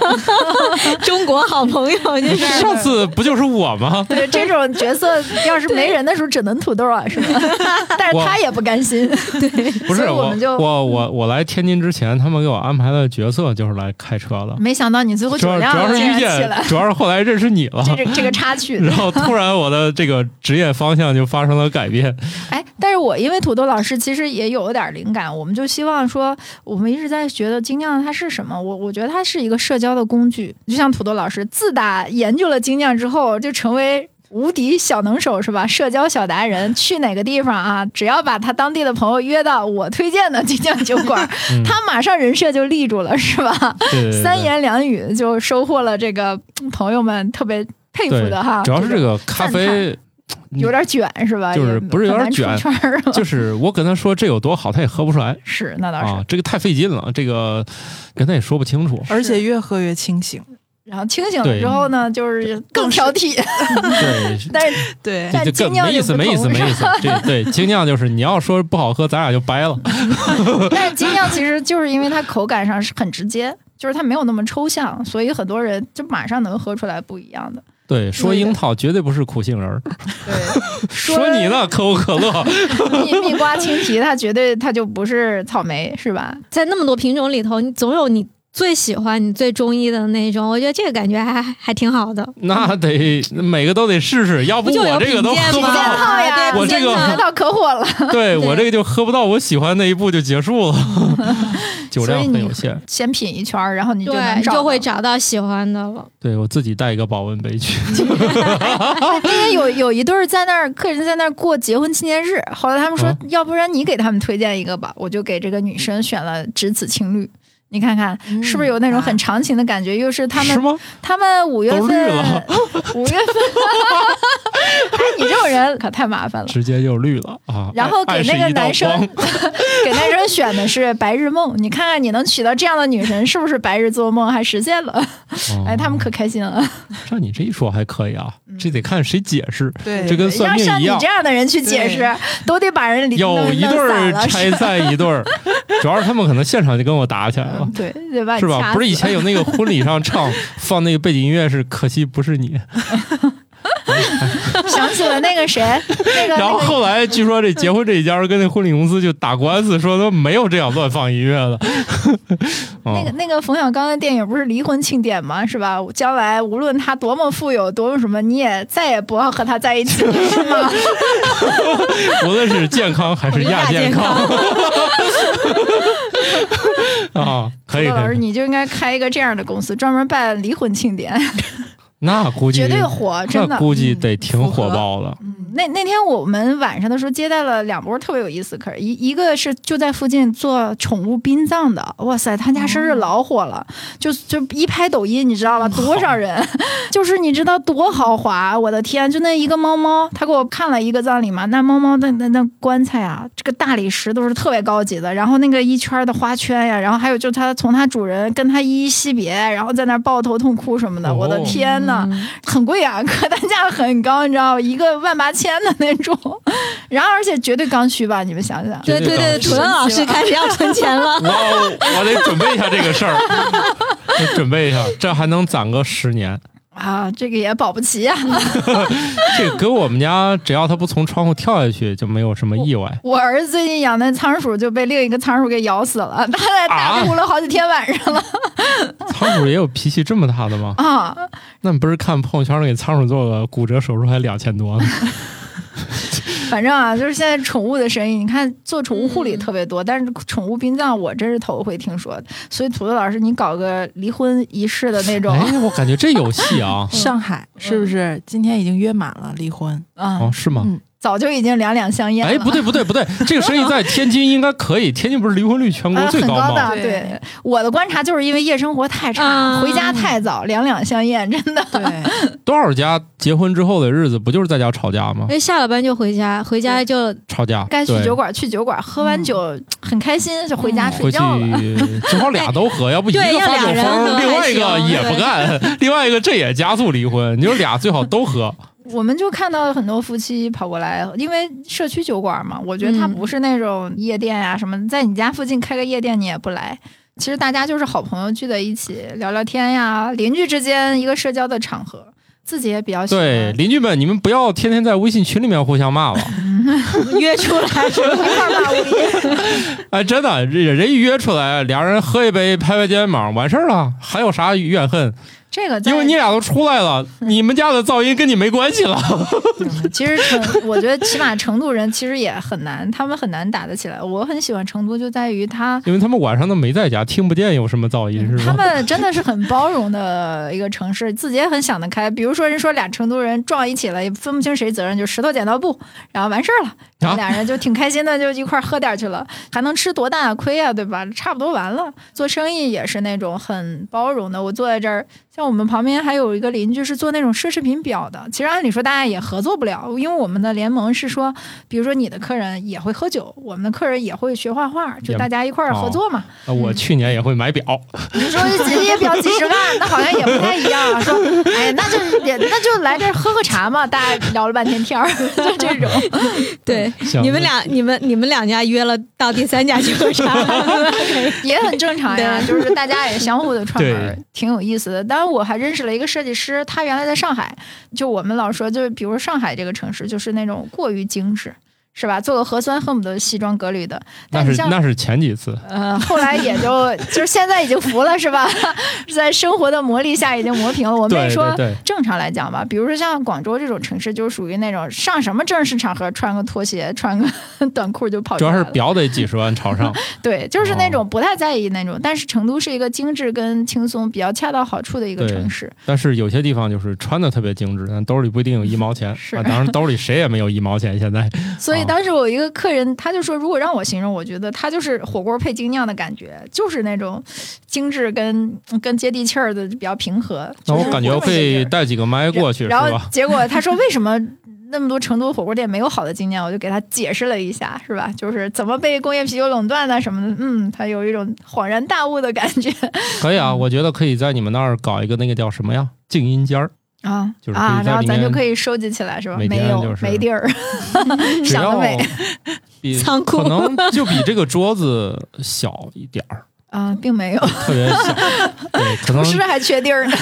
中国好朋友，就是上次不就是我吗？对这种角色，要是没人的时候，只能土豆啊，是吧？但是他也不甘心，对不是我们就我我我来天津之前，他们给我安排的角色就是来开车的。没想到你最后主要主要是遇见主要是后来认识你了，这个这个插曲。然后突然我的这个职业方向就发生了改变。哎，但是我因为土豆老师其实也有点灵感，我们就希望说，我们一直在觉得精酿它是什么？我我觉得它是一个社交的工具，就像土豆老师自打研究了精酿之后，就成为。无敌小能手是吧？社交小达人，去哪个地方啊？只要把他当地的朋友约到我推荐的精酿酒馆，嗯他马上人设就立住了，是吧？对对对三言两语就收获了这个嗯朋友们特别佩服的哈。主要是这个咖啡，有点卷是吧？就是不是有点卷就是我跟他说这有多好，他也喝不出来是那倒是。啊，这个太费劲了，这个跟他也说不清楚。而且越喝越清醒。然后清醒了之后呢，就是更挑剔。对，但是对但精酿就更没意思，没意思，没意思。这对 精酿就是你要说不好喝，咱俩就掰了。但是精酿其实就是因为它口感上是很直接，就是它没有那么抽象，所以很多人就马上能喝出来不一样的。对，说樱桃绝对不是苦杏仁儿，对，说你呢，可口可乐。蜜蜜瓜、青提，它绝对它就不是草莓，是吧？在那么多品种里头，你总有你最喜欢、你最中意的那种。我觉得这个感觉还还挺好的。那得每个都得试试，要不我这个都喝不品鉴吗到。套呀，我这个品鉴套可火了。对我这个就喝不到我喜欢那一步就结束了，酒量很有限。先品一圈儿，然后你就就会找到喜欢的了。对我自己带一个保温杯去，那天有有一对儿在那儿，客人在那儿过结婚纪念日，后来他们说，啊要不然你给他们推荐一个吧，我就给这个女生选了只此青绿。你看看是不是有那种很长情的感觉？又是他们？他们五月份了，五月份，哎，你这种人可太麻烦了。直接就绿了啊！然后给那个男生 给男生选的是白日梦，你看看你能娶到这样的女神，是不是白日做梦还实现了？哎，他们可开心了。照你这一说还可以啊，这得看谁解释，对这跟算命一样要像你这。样的人去解释，都得把人有一对儿拆散一对儿，主要是他们可能现场就跟我打起来了，对，是吧？不是以前有那个婚礼上唱 放那个背景音乐是可惜不是你，想起了那个谁，那个然后后来据说这结婚这一家跟那婚礼公司就打官司，说他没有这样乱放音乐的。那个哦那个冯小刚的电影不是离婚庆典吗？是吧？将来无论他多么富有，多么什么，你也再也不要和他在一起了，是吗？无论是健康还是亚健康啊，可以老师，你就应该开一个这样的公司，专门办离婚庆典，那估计绝对火，真的那。估计得挺火爆的。那那天我们晚上的时候接待了两波特别有意思的客人，一一个是就在附近做宠物殡葬的，哇塞，他家生日老火了，就就一拍抖音，你知道吧？多少人？就是你知道多豪华，我的天！就那一个猫猫，他给我看了一个葬礼嘛，那猫猫的那那棺材啊，这个大理石都是特别高级的，然后那个一圈的花圈呀，然后还有就它从它主人跟他依依惜别，然后在那抱头痛哭什么的，我的哦天呐！很贵啊，客单价很高，你知道吗？一个万八千的那种，然后而且绝对刚需吧？你们想想，对对对，绝土豆老师开始要存钱了。我我得准备一下这个事儿，得准备一下，这还能攒个十年。啊，这个也保不齐啊。这个跟我们家，只要它不从窗户跳下去，就没有什么意外。我儿子最近养的仓鼠就被另一个仓鼠给咬死了，他在大哭了好几天晚上了仓鼠也有脾气这么大的吗？啊。那你不是看朋友圈给仓鼠做个骨折手术还两千多呢？反正啊，就是现在宠物的生意，你看做宠物护理特别多，但是宠物殡葬我真是头回听说。所以土豆老师，你搞个离婚仪式的那种，哎，我感觉这有戏啊！上海是不是今天已经约满了离婚？啊哦，，是吗？嗯早就已经两两相厌了。哎，不对不对不对，这个生意在天津应该可以，天津不是离婚率全国呃，最很高吗？的。对，我的观察就是因为夜生活太差，啊回家太早，两两相厌，真的。对，多少家结婚之后的日子不就是在家吵架吗因？为下了班就回家，回家就吵架，该去酒馆去酒馆，喝完酒很开心，就回家睡觉了。最 好俩都喝，要不一个对要发酒俩人喝疯，另外一个也不干，另外一个这也加速离婚。你说俩最好都喝，我们就看到很多夫妻跑过来，因为社区酒馆嘛，我觉得它嗯不是那种夜店呀、什么，在你家附近开个夜店你也不来。其实大家就是好朋友聚在一起聊聊天呀，邻居之间一个社交的场合，自己也比较喜欢。对邻居们，你们不要天天在微信群里面互相骂了。约出来？一块儿骂物业。哎，真的，人人一约出来，俩人喝一杯，拍拍肩膀，完事儿了，还有啥怨恨？这个因为你俩都出来了，你们家的噪音跟你没关系了。其实成，我觉得起码成都人其实也很难，他们很难打得起来。我很喜欢成都，就在于他因为他们晚上都没在家，听不见有什么噪音，是他？们真的是很包容的一个城市，自己也很想得开。比如说，人说俩成都人撞一起了，也分不清谁责任，就石头剪刀布，然后完事儿了，然后俩人就挺开心的，就一块儿喝点去了，还能吃多大的亏啊，对吧？差不多完了。做生意也是那种很包容的。我坐在这儿，像我们旁边还有一个邻居是做那种奢侈品表的，其实按理说大家也合作不了，因为我们的联盟是说，比如说你的客人也会喝酒，我们的客人也会学画画，就大家一块儿合作嘛。啊我去年也会买表，你说这些表几十万，那好像也不太一样啊。说，哎呀，那就也那就来这儿喝喝茶嘛，大家聊了半天天儿，就这种。对，你们俩、你们、你们两家约了到第三家去喝茶，也很正常呀，就是大家也相互的串门，挺有意思的。当然，我还认识了一个设计师，他原来在上海，就我们老说，就是比如上海这个城市，就是那种过于精致，是吧？做个核酸恨不得西装革履的，那但是那是前几次，呃，后来也就就是现在已经服了，是吧？在生活的磨砺下已经磨平了。我妹对说对，正常来讲吧，比如说像广州这种城市，就是属于那种上什么正式场合穿个拖鞋、穿个 短裤就跑主要。是表得几十万朝上，对，就是那哦种不太在意那种。但是成都是一个精致跟轻松比较恰到好处的一个城市。但是有些地方就是穿的特别精致，但兜里不一定有一毛钱。是啊，当然兜里谁也没有一毛钱。现在所以哦当时我一个客人，他就说，如果让我形容，我觉得他就是火锅配精酿的感觉，就是那种精致跟跟接地气儿的比较平和。那我感觉我可以带几个麦过去，然后？结果他说 为什么那么多成都火锅店没有好的经验，我就给他解释了一下，是吧？就是怎么被工业啤酒垄断的什么的，嗯，他有一种恍然大悟的感觉可以啊，我觉得可以在你们那儿搞一个那个叫什么呀，静音间儿，啊就是啊，然后咱就可以收集起来，是吧？每没有，没地儿，想得美比 仓库可能就比这个桌子小一点儿，啊，并没有，特别小，对，可能是不是还缺地儿呢。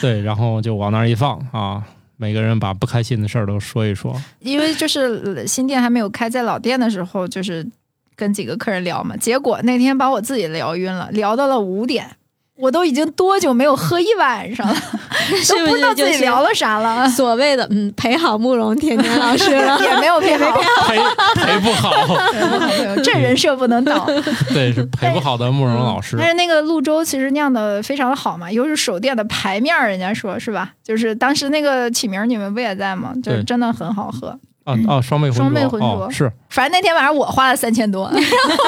对，然后就往那儿一放啊，每个人把不开心的事儿都说一说，因为就是呃新店还没有开，在老店的时候，就是跟几个客人聊嘛，结果那天把我自己聊晕了，聊到了五点。我都已经多久没有喝一晚上了，是 都不知道自己聊了啥了，所谓的嗯陪好慕容甜甜老师了？也没有陪好，陪陪不好，这人设不能倒。对，是陪不好的慕容老师但。是那个潞州其实酿的非常的好嘛，又是手店的牌面儿，人家说是吧？就是当时那个起名儿你们不也在吗？就是真的很好喝。啊啊，双倍浑双倍浑浊哦，是反正那天晚上我花了三千多，然 后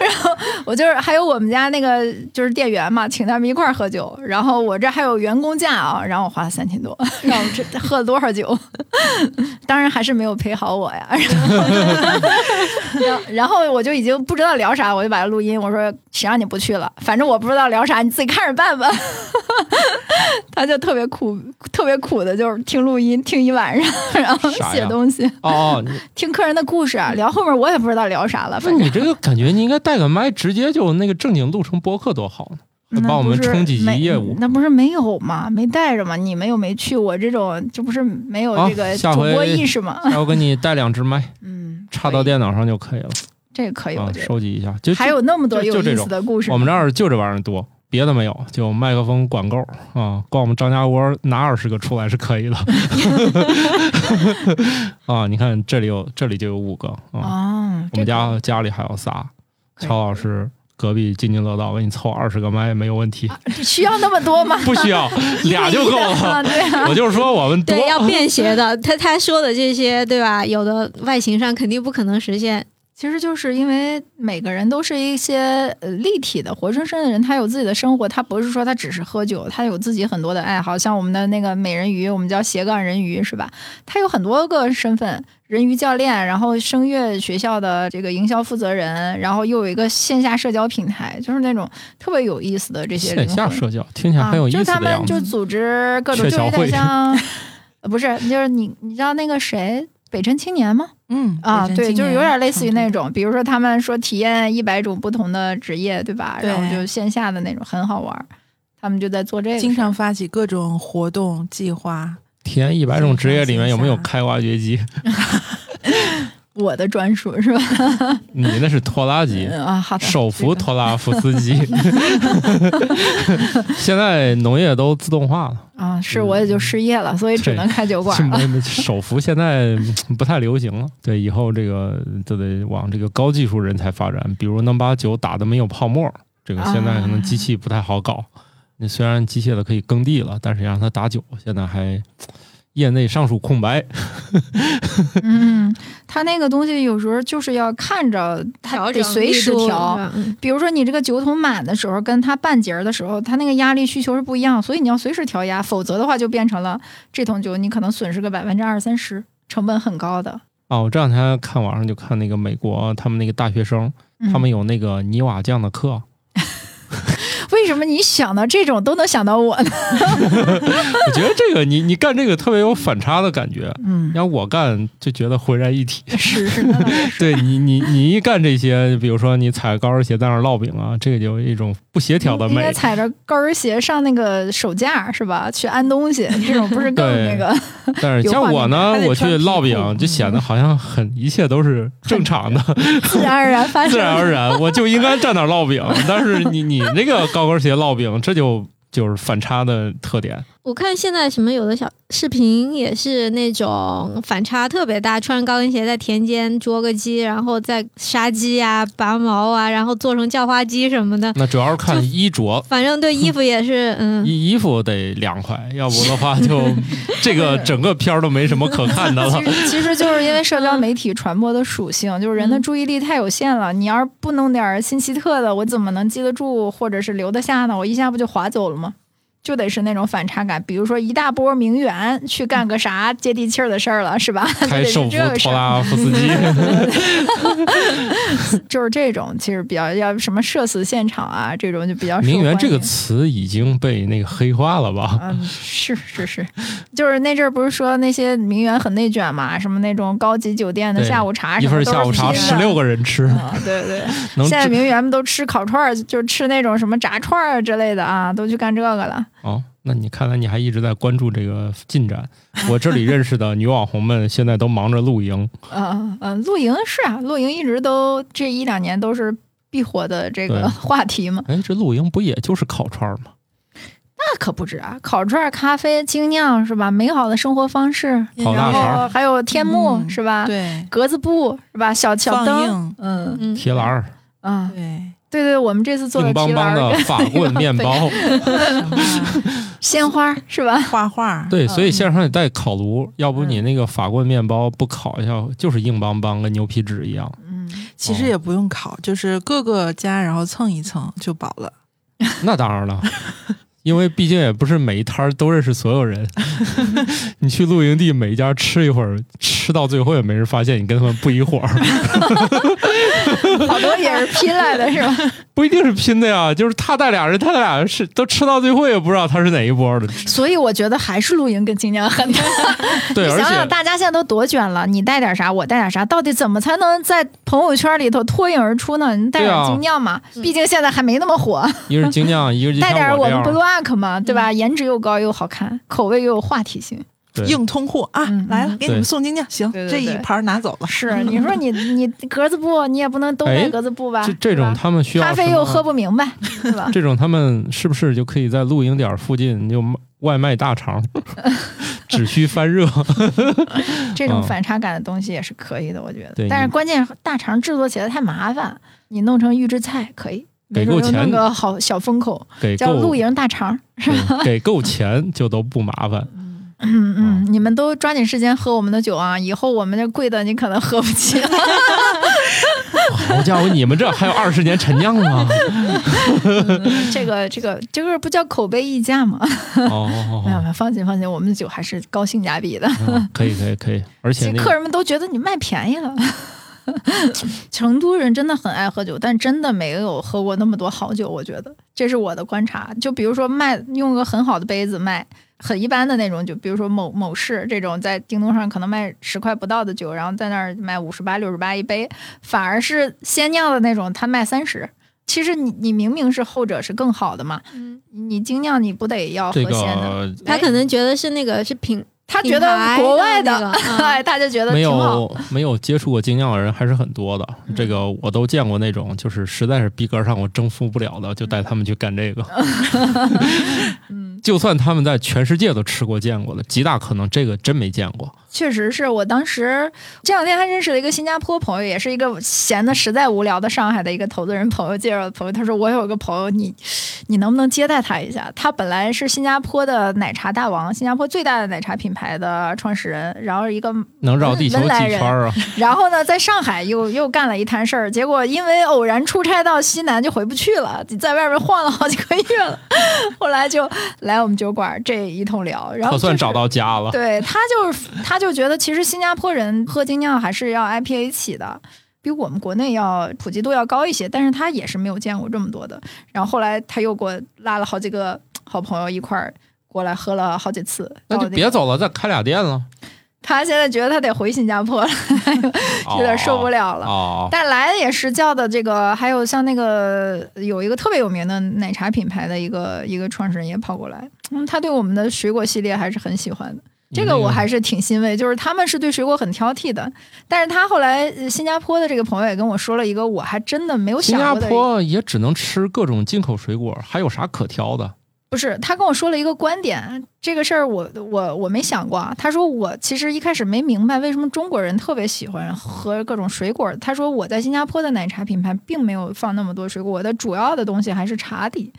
然后我就是还有我们家那个就是店员嘛，请他们一块儿喝酒，然后我这还有员工价啊，然后我花了三千多，让我 这喝了多少酒？当然还是没有陪好我呀。然 后然后我就已经不知道聊啥，我就把它录音，我说谁让你不去了？反正我不知道聊啥，你自己看着办吧。他就特别苦，特别苦的，就是听录音听一晚上，然后写东西。哦听客人的故事啊，聊后面我也不知道聊啥了，那反正你这个感觉你应该带个麦，直接就那个正经录成播客多好呢，那帮我们不是冲几级业务。那不是没有吗？没带着吗？你们又没去，我这种这不是没有这个主播意识吗？下我给你带两只麦，嗯，插到电脑上就可以了这个可以，啊我，觉得收集一下。就还有那么多有意思的故事。我们这儿就这玩意儿多，别的没有，就麦克风管够啊，光我们张家窝拿二十个出来是可以的。啊，你看这里有，这里就有五个啊，哦，我们这个家家里还有仨，乔老师隔壁津津乐道，给你凑二十个麦没有问题，需要那么多吗？不需要俩就够啊，了。对啊，我就是说我们多对，要便携的。他他说的这些，对吧？有的外形上肯定不可能实现。其实就是因为每个人都是一些呃立体的、活生生的人，他有自己的生活，他不是说他只是喝酒，他有自己很多的爱好。像我们的那个美人鱼，我们叫斜杠人鱼，是吧？他有很多个身份，人鱼教练，然后声乐学校的这个营销负责人，然后又有一个线下社交平台，就是那种特别有意思的这些线下社交，听起来很有意思啊、就是他。们就组织各种，就有点像，呃不是，就是你你知道那个谁北辰青年吗？嗯啊，对，就是有点类似于那种。比如说他们说体验一百种不同的职业，对吧？对然后就线下的那种很好玩，他们就在做这个，经常发起各种活动计划，体验一百种职业里面有没有开挖掘机？我的专属是吧？你那是拖拉机。嗯啊，好的，手扶拖拉夫司机，现在农业都自动化了，啊，是我也就失业了，所以只能开酒馆了。手扶现在嗯不太流行了。对，以后这个就得往这个高技术人才发展，比如能把酒打的没有泡沫，这个现在可能机器不太好搞。那虽然机械的可以耕地了，但是让它打酒，现在还业内尚属空白。嗯，他那个东西有时候就是要看着，他调整得随时调。比如说你这个酒桶满的时候，跟它半截儿的时候，它那个压力需求是不一样，所以你要随时调压，否则的话就变成了这桶酒你可能损失个百分之二三十，成本很高的。哦，我这两天看网上就看那个美国他们那个大学生，嗯他们有那个泥瓦匠的课，为什么你想到这种都能想到我呢？我觉得这个你你干这个特别有反差的感觉。嗯，要我干就觉得浑然一体。是 是，对你你你一干这些，比如说你踩高跟鞋在那儿烙饼啊，这个就有一种不协调的美。应该踩着高跟鞋上那个手架是吧？去安东西，这种不是更对那个？但是像我呢我去烙饼就显得好像很一切都是正常的，自然而然发生。自然而然，我就应该站那儿烙饼。但是你你那个高高跟鞋烙饼，这就就是反差的特点。我看现在什么有的小视频也是那种反差特别大，穿着高跟鞋在田间捉个鸡，然后再杀鸡啊、拔毛啊，然后做成叫花鸡什么的。那主要是看衣着。反正对衣服也是，嗯，衣衣服得凉快，要不的话就 这个整个片儿都没什么可看的了其。实其实就是因为社交媒体传播的属性，就是人的嗯注意力太有限了。你要是不弄点儿新奇特的，我怎么能记得住，或者是留得下呢？我一下不就划走了吗？就得是那种反差感，比如说一大波名媛去干个啥接地气儿的事儿了，是吧？开 手扶这拉夫斯基，就是这种，其实比较要什么社死现场啊，这种就比较名媛这个词已经被那个黑化了吧？嗯，是是是，就是那阵儿不是说那些名媛很内卷嘛，什么那种高级酒店的下午茶一份下午茶十六个人吃，啊，对对，现在名媛们都吃烤串儿，就吃那种什么炸串儿之类的啊，都去干这个了。哦。那你看来你还一直在关注这个进展。我这里认识的女网红们现在都忙着露营，嗯嗯，露营是啊，露营一直都这一两年都是必火的这个话题嘛。哎，这露营不也就是烤串儿吗？那可不止啊，烤串儿、咖啡、精酿是吧？美好的生活方式，然后还有天幕、嗯是吧？对格子布是吧？小小灯，嗯嗯，铁栏儿、啊，对对对，我们这次做的硬邦邦的 法棍面包，鲜花是吧？画画，对，嗯所以线上得带烤炉，要不你那个法棍面包不烤一下，就是硬邦邦，跟牛皮纸一样。嗯，其实也不用烤，就是各个家然后蹭一蹭就饱了。那当然了，因为毕竟也不是每一摊儿都认识所有人。你去露营地每一家吃一会儿，吃到最后也没人发现你跟他们不一伙儿，好多也是拼来的是吧？不一定是拼的呀。就是他带俩人，他俩人是都吃到最后也不知道他是哪一波的。所以我觉得还是露营跟精酿很大。对，而你想想，大家现在都多卷了，你带点啥，我带点啥，到底怎么才能在朋友圈里头脱颖而出呢？你带点精酿嘛，毕竟现在还没那么火，一个是精酿，一个是带点我们样。Black 嘛，对吧？颜值又高又好看，口味又有话题性。对硬通货啊嗯，来了，嗯给你们送精酿，行，这一盘拿走了。是，你说你你格子布，你也不能都带哎格子布吧？这这种他们需要咖啡又喝不明白，是吧？这种他们是不是就可以在露营点附近就卖外卖大肠，只需翻热？这种嗯反差感的东西也是可以的，我觉得。但是关键大肠制作起来太麻烦，你弄成预制菜可以，给够没准就弄钱个好小风口，给叫露营大肠。是吧给够钱就都不麻烦。嗯嗯，你们都抓紧时间喝我们的酒啊！以后我们这贵的你可能喝不起了。好家伙，你们这还有二十年陈酿吗？这个这个这个不叫口碑溢价吗？哦没有哦没有，放心放心，我们的酒还是高性价比的。哦，可以可以可以，而且那个客人们都觉得你卖便宜了。成都人真的很爱喝酒，但真的没有喝过那么多好酒。我觉得这是我的观察。就比如说卖用个很好的杯子卖很一般的那种，就比如说某某市这种在京东上可能卖十块不到的酒，然后在那儿卖五十八、六十八一杯，反而是鲜酿的那种，他卖三十。其实你你明明是后者是更好的嘛，嗯，你精酿你不得要这喝鲜的？个他可能觉得是那个是品，他觉得国外的，品牌的那个 哎，他就觉得没。有没有接触过精酿的人还是很多的。嗯这个我都见过那种，就是实在是逼格上我征服不了的，就带他们去干这个。嗯，就算他们在全世界都吃过见过的，极大可能这个真没见过。确实是我当时这两天还认识了一个新加坡朋友，也是一个闲的实在无聊的上海的一个投资人朋友介绍的朋友。他说我有个朋友，你你能不能接待他一下？他本来是新加坡的奶茶大王，新加坡最大的奶茶品牌的创始人，然后一个能绕地球几圈啊？然后呢，在上海又又干了一摊事儿，结果因为偶然出差到西南就回不去了，在外面晃了好几个月了，后来就来我们酒馆这一通聊，然后、就是、可算找到家了。对他就是，他就觉得其实新加坡人喝精酿还是要 IPA 起的，比我们国内要普及度要高一些，但是他也是没有见过这么多的。然后后来他又给我拉了好几个好朋友一块儿过来喝了好几次，那就。别走了，再开俩店了，他现在觉得他得回新加坡了，有点受不了了。哦。但来的也是叫的这个，还有像那个有一个特别有名的奶茶品牌的一个一个创始人也跑过来，嗯，他对我们的水果系列还是很喜欢的。这个我还是挺欣慰，就是他们是对水果很挑剔的，但是他后来呃新加坡的这个朋友也跟我说了一个我还真的没有新加想过的一，坡也只能吃各种进口水果，还有啥可挑的？不是他跟我说了一个观点，这个事儿我我我没想过啊。他说我其实一开始没明白为什么中国人特别喜欢喝各种水果。他说我在新加坡的奶茶品牌并没有放那么多水果，我的主要的东西还是茶底，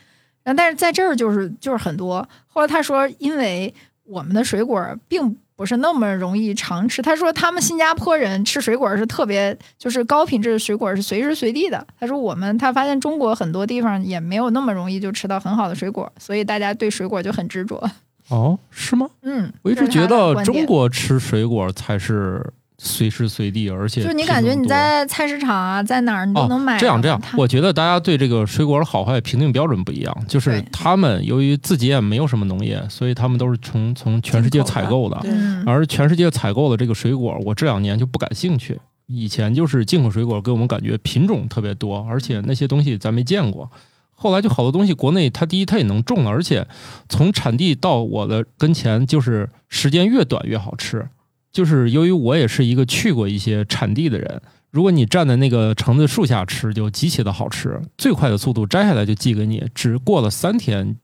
然后但是在这儿就是就是很多。后来他说，因为我们的水果并不是那么容易常吃。他说他们新加坡人吃水果是特别，就是高品质的水果是随时随地的。他说我们他发现中国很多地方也没有那么容易就吃到很好的水果，所以大家对水果就很执着。哦，是吗？嗯，我一直觉得中国吃水果才是随时随地，而且就你感觉你在菜市场啊，在哪儿你都能买、哦。这样这样，我觉得大家对这个水果的好坏评定标准不一样，就是他们由于自己也没有什么农业，所以他们都是从从全世界采购的。而全世界采购的这个水果，我这两年就不感兴趣。以前就是进口水果给我们感觉品种特别多，而且那些东西咱没见过。后来就好多东西国内它第一它也能种了，而且从产地到我的跟前就是时间越短越好吃。就是由于我也是一个去过一些产地的人，如果你站在那个橙子树下吃，就极其的好吃，最快的速度摘下来就寄给你，只过了三天。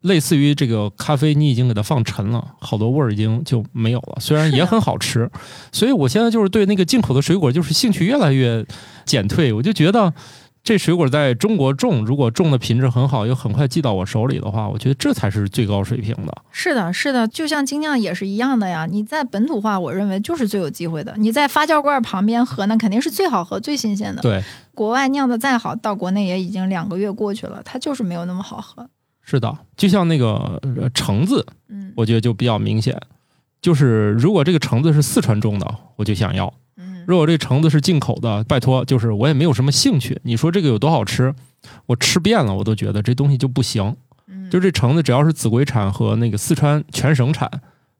类似于这个咖啡，你已经给它放陈了，好多味儿已经就没有了。虽然也很好吃，所以我现在就是对那个进口的水果就是兴趣越来越减退。我就觉得这水果在中国种，如果种的品质很好，又很快寄到我手里的话，我觉得这才是最高水平的。是的，是的，就像精酿也是一样的呀。你在本土化，我认为就是最有机会的。你在发酵罐旁边喝，那肯定是最好喝、最新鲜的。对，国外酿的再好，到国内也已经两个月过去了，它就是没有那么好喝。是的，就像那个呃橙子，嗯我觉得就比较明显。就是如果这个橙子是四川种的，我就想要；嗯如果这橙子是进口的，拜托，就是我也没有什么兴趣。你说这个有多好吃，我吃遍了，我都觉得这东西就不行。嗯，就这橙子，只要是秭归产和那个四川全省产，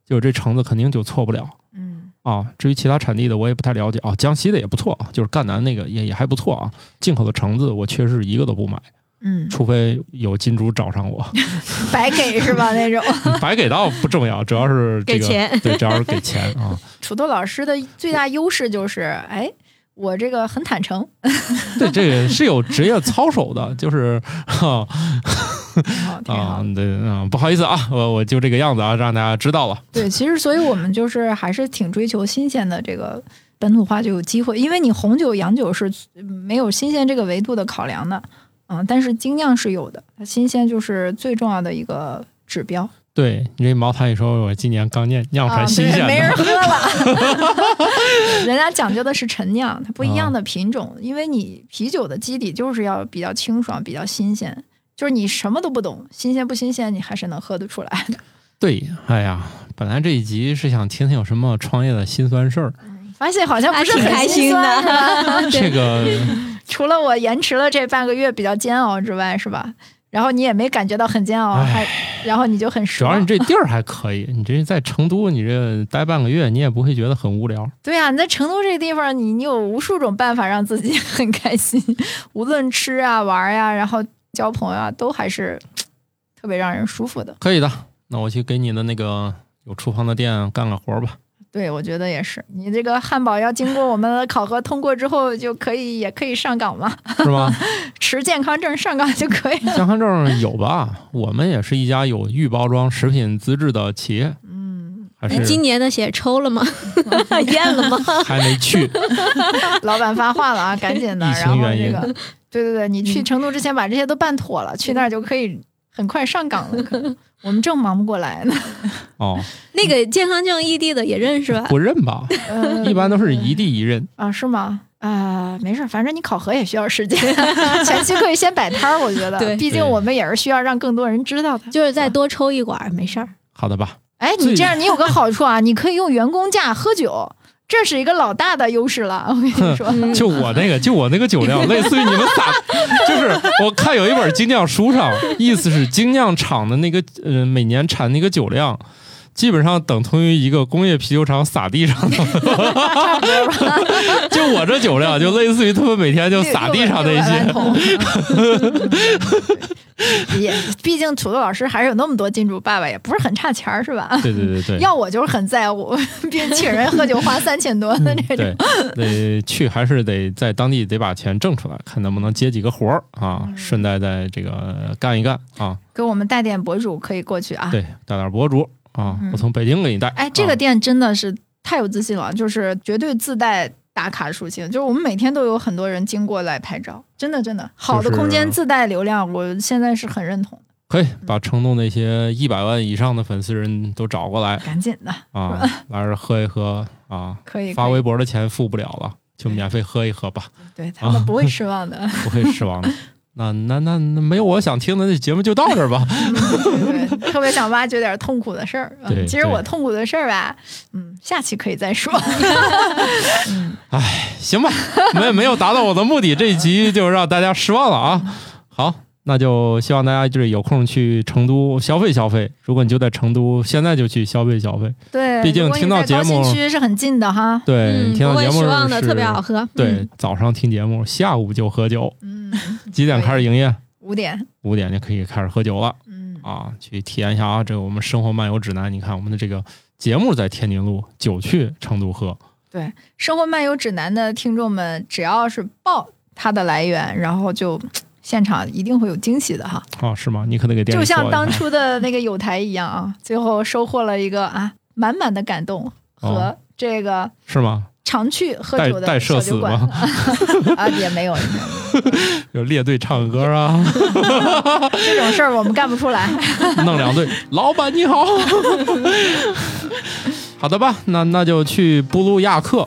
就这橙子肯定就错不了嗯啊。至于其他产地的，我也不太了解啊。江西的也不错啊，就是赣南那个也也还不错啊。进口的橙子，我确实一个都不买，嗯，除非有金主找上我，白给是吧？那种。白给倒不重要，主要是这个给钱对，主要是给钱啊。土豆老师的最大优势就是，哎，我这个很坦诚，对，这个是有职业操守的，就是啊，。对啊，不好意思啊，我我就这个样子啊，让大家知道了。对，其实所以我们就是还是挺追求新鲜的这个本土化就有机会，因为你红酒、洋酒是没有新鲜这个维度的考量的。嗯，但是精酿是有的，它新鲜就是最重要的一个指标。对你这茅台也说，我今年刚酿酿出啊，来新鲜对，没人，喝了。人家讲究的是陈酿，它不一样的品啊种，因为你啤酒的基底就是要比较清爽、比较新鲜。就是你什么都不懂，新鲜不新鲜，你还是能喝得出来的。对，哎呀，本来这一集是想听听有什么创业的辛酸事儿，发现好像不是很开很心的酸 这个除了我延迟了这半个月比较煎熬之外，是吧？然后你也没感觉到很煎熬，还然后你就很主要你。这地儿还可以，你这在成都，你这待半个月，你也不会觉得很无聊。对呀、你在成都这个地方，你你有无数种办法让自己 很开心，无论吃啊、玩呀、然后交朋友啊，都还是特别让人舒服的。可以的，那我去给你的那个有厨房的店干个活儿吧。对，我觉得也是。你这个汉堡要经过我们的考核通过之后，就可以也可以上岗嘛，是吗？持健康证上岗就可以了。健康证有吧？我们也是一家有预包装食品资质的企业，嗯，还是今年的血抽了吗？验了吗？还没去。老板发话了啊，赶紧的。疫情然后原因这个，对对对，你去成都之前把这些都办妥了，去那儿就可以很快上岗了。可能 我们正忙不过来呢。哦，那个健康证异地的也认识吧？不认吧？呃一般都是一地一认。啊，是吗？啊、没事儿，反正你考核也需要时间，前期可以先摆摊儿，我觉得，对毕竟我们也是需要让更多人知道的。就是再多抽一管儿，没事儿。好的吧？哎，你这样你有个好处啊，你可以用员工价喝酒，这是一个老大的优势了。我跟你说，嗯就我那个，就我那个酒量，类似于你们撒，就是我看有一本精酿书上，意思是精酿厂的那个呃每年产那个酒量，基本上等同于一个工业啤酒厂撒地上的。就我这酒量，就类似于他们每天就撒地上那些。也，毕竟土豆老师还是有那么多金主爸爸，也不是很差钱儿，是吧？对对对对。要我就是很在乎，别请人喝酒花三千多的那种。对，得去还是得在当地得把钱挣出来，看能不能接几个活儿啊，嗯顺带再这个干一干啊。给我们带点博主可以过去啊。对，带点博主啊，嗯我从北京给你带。哎，这个啊店真的是太有自信了，就是绝对自带打卡属性，就是我们每天都有很多人经过来拍照，真的真的好的空间自带流量，我现在是很认同的。可以把成都那些一百万以上的粉丝人都找过来赶紧的，啊，来这儿喝一喝啊，可以发微博的钱付不了了，就免费喝一喝吧，对他们不会失望的。不会失望的。那那那那没有我想听的，那节目就到这儿吧。对对，特别想挖掘点痛苦的事儿。嗯对其实我痛苦的事儿吧，嗯，下期可以再说。哎行吧，没没有达到我的目的，这一集就让大家失望了啊。好，那就希望大家就是有空去成都消费消费。如果你就在成都，现在就去消费消费。对，毕竟听到节目新区是很近的哈。对，嗯，听到节目失望的，是特别好。喝。对嗯，，早上听节目，下午就喝酒。嗯，几点开始营业？五点。五点就可以开始喝酒了嗯，啊！去体验一下啊，这个我们生活漫游指南。你看我们的这个节目在天津录，酒去成都喝。对生活漫游指南的听众们，只要是报它的来源，然后就 现场一定会有惊喜的哈。啊，是吗？你可能给店就像当初的那个有台一样啊，最后收获了一个啊满满的感动和哦这个是吗？常去喝酒的小酒馆死吗 啊，也没有 有列队唱歌啊，这种事儿，我们干不出来。弄两队。老板你好，好的吧？那那就去布鲁亚克，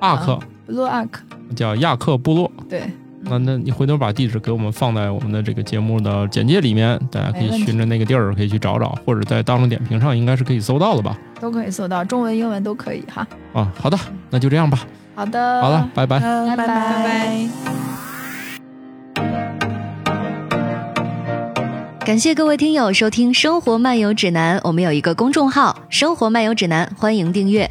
阿克、布鲁阿克叫亚克部落。对，那那你回头把地址给我们放在我们的这个节目的简介里面，大家可以循着那个地儿可以去找找，或者在大众点评上应该是可以搜到的吧？都可以搜到，中文、英文都可以哈。啊，好的，那就这样吧。好的，好了，拜拜。拜，拜拜拜感谢各位听友收听《生活漫游指南》，我们有一个公众号《生活漫游指南》，欢迎订阅。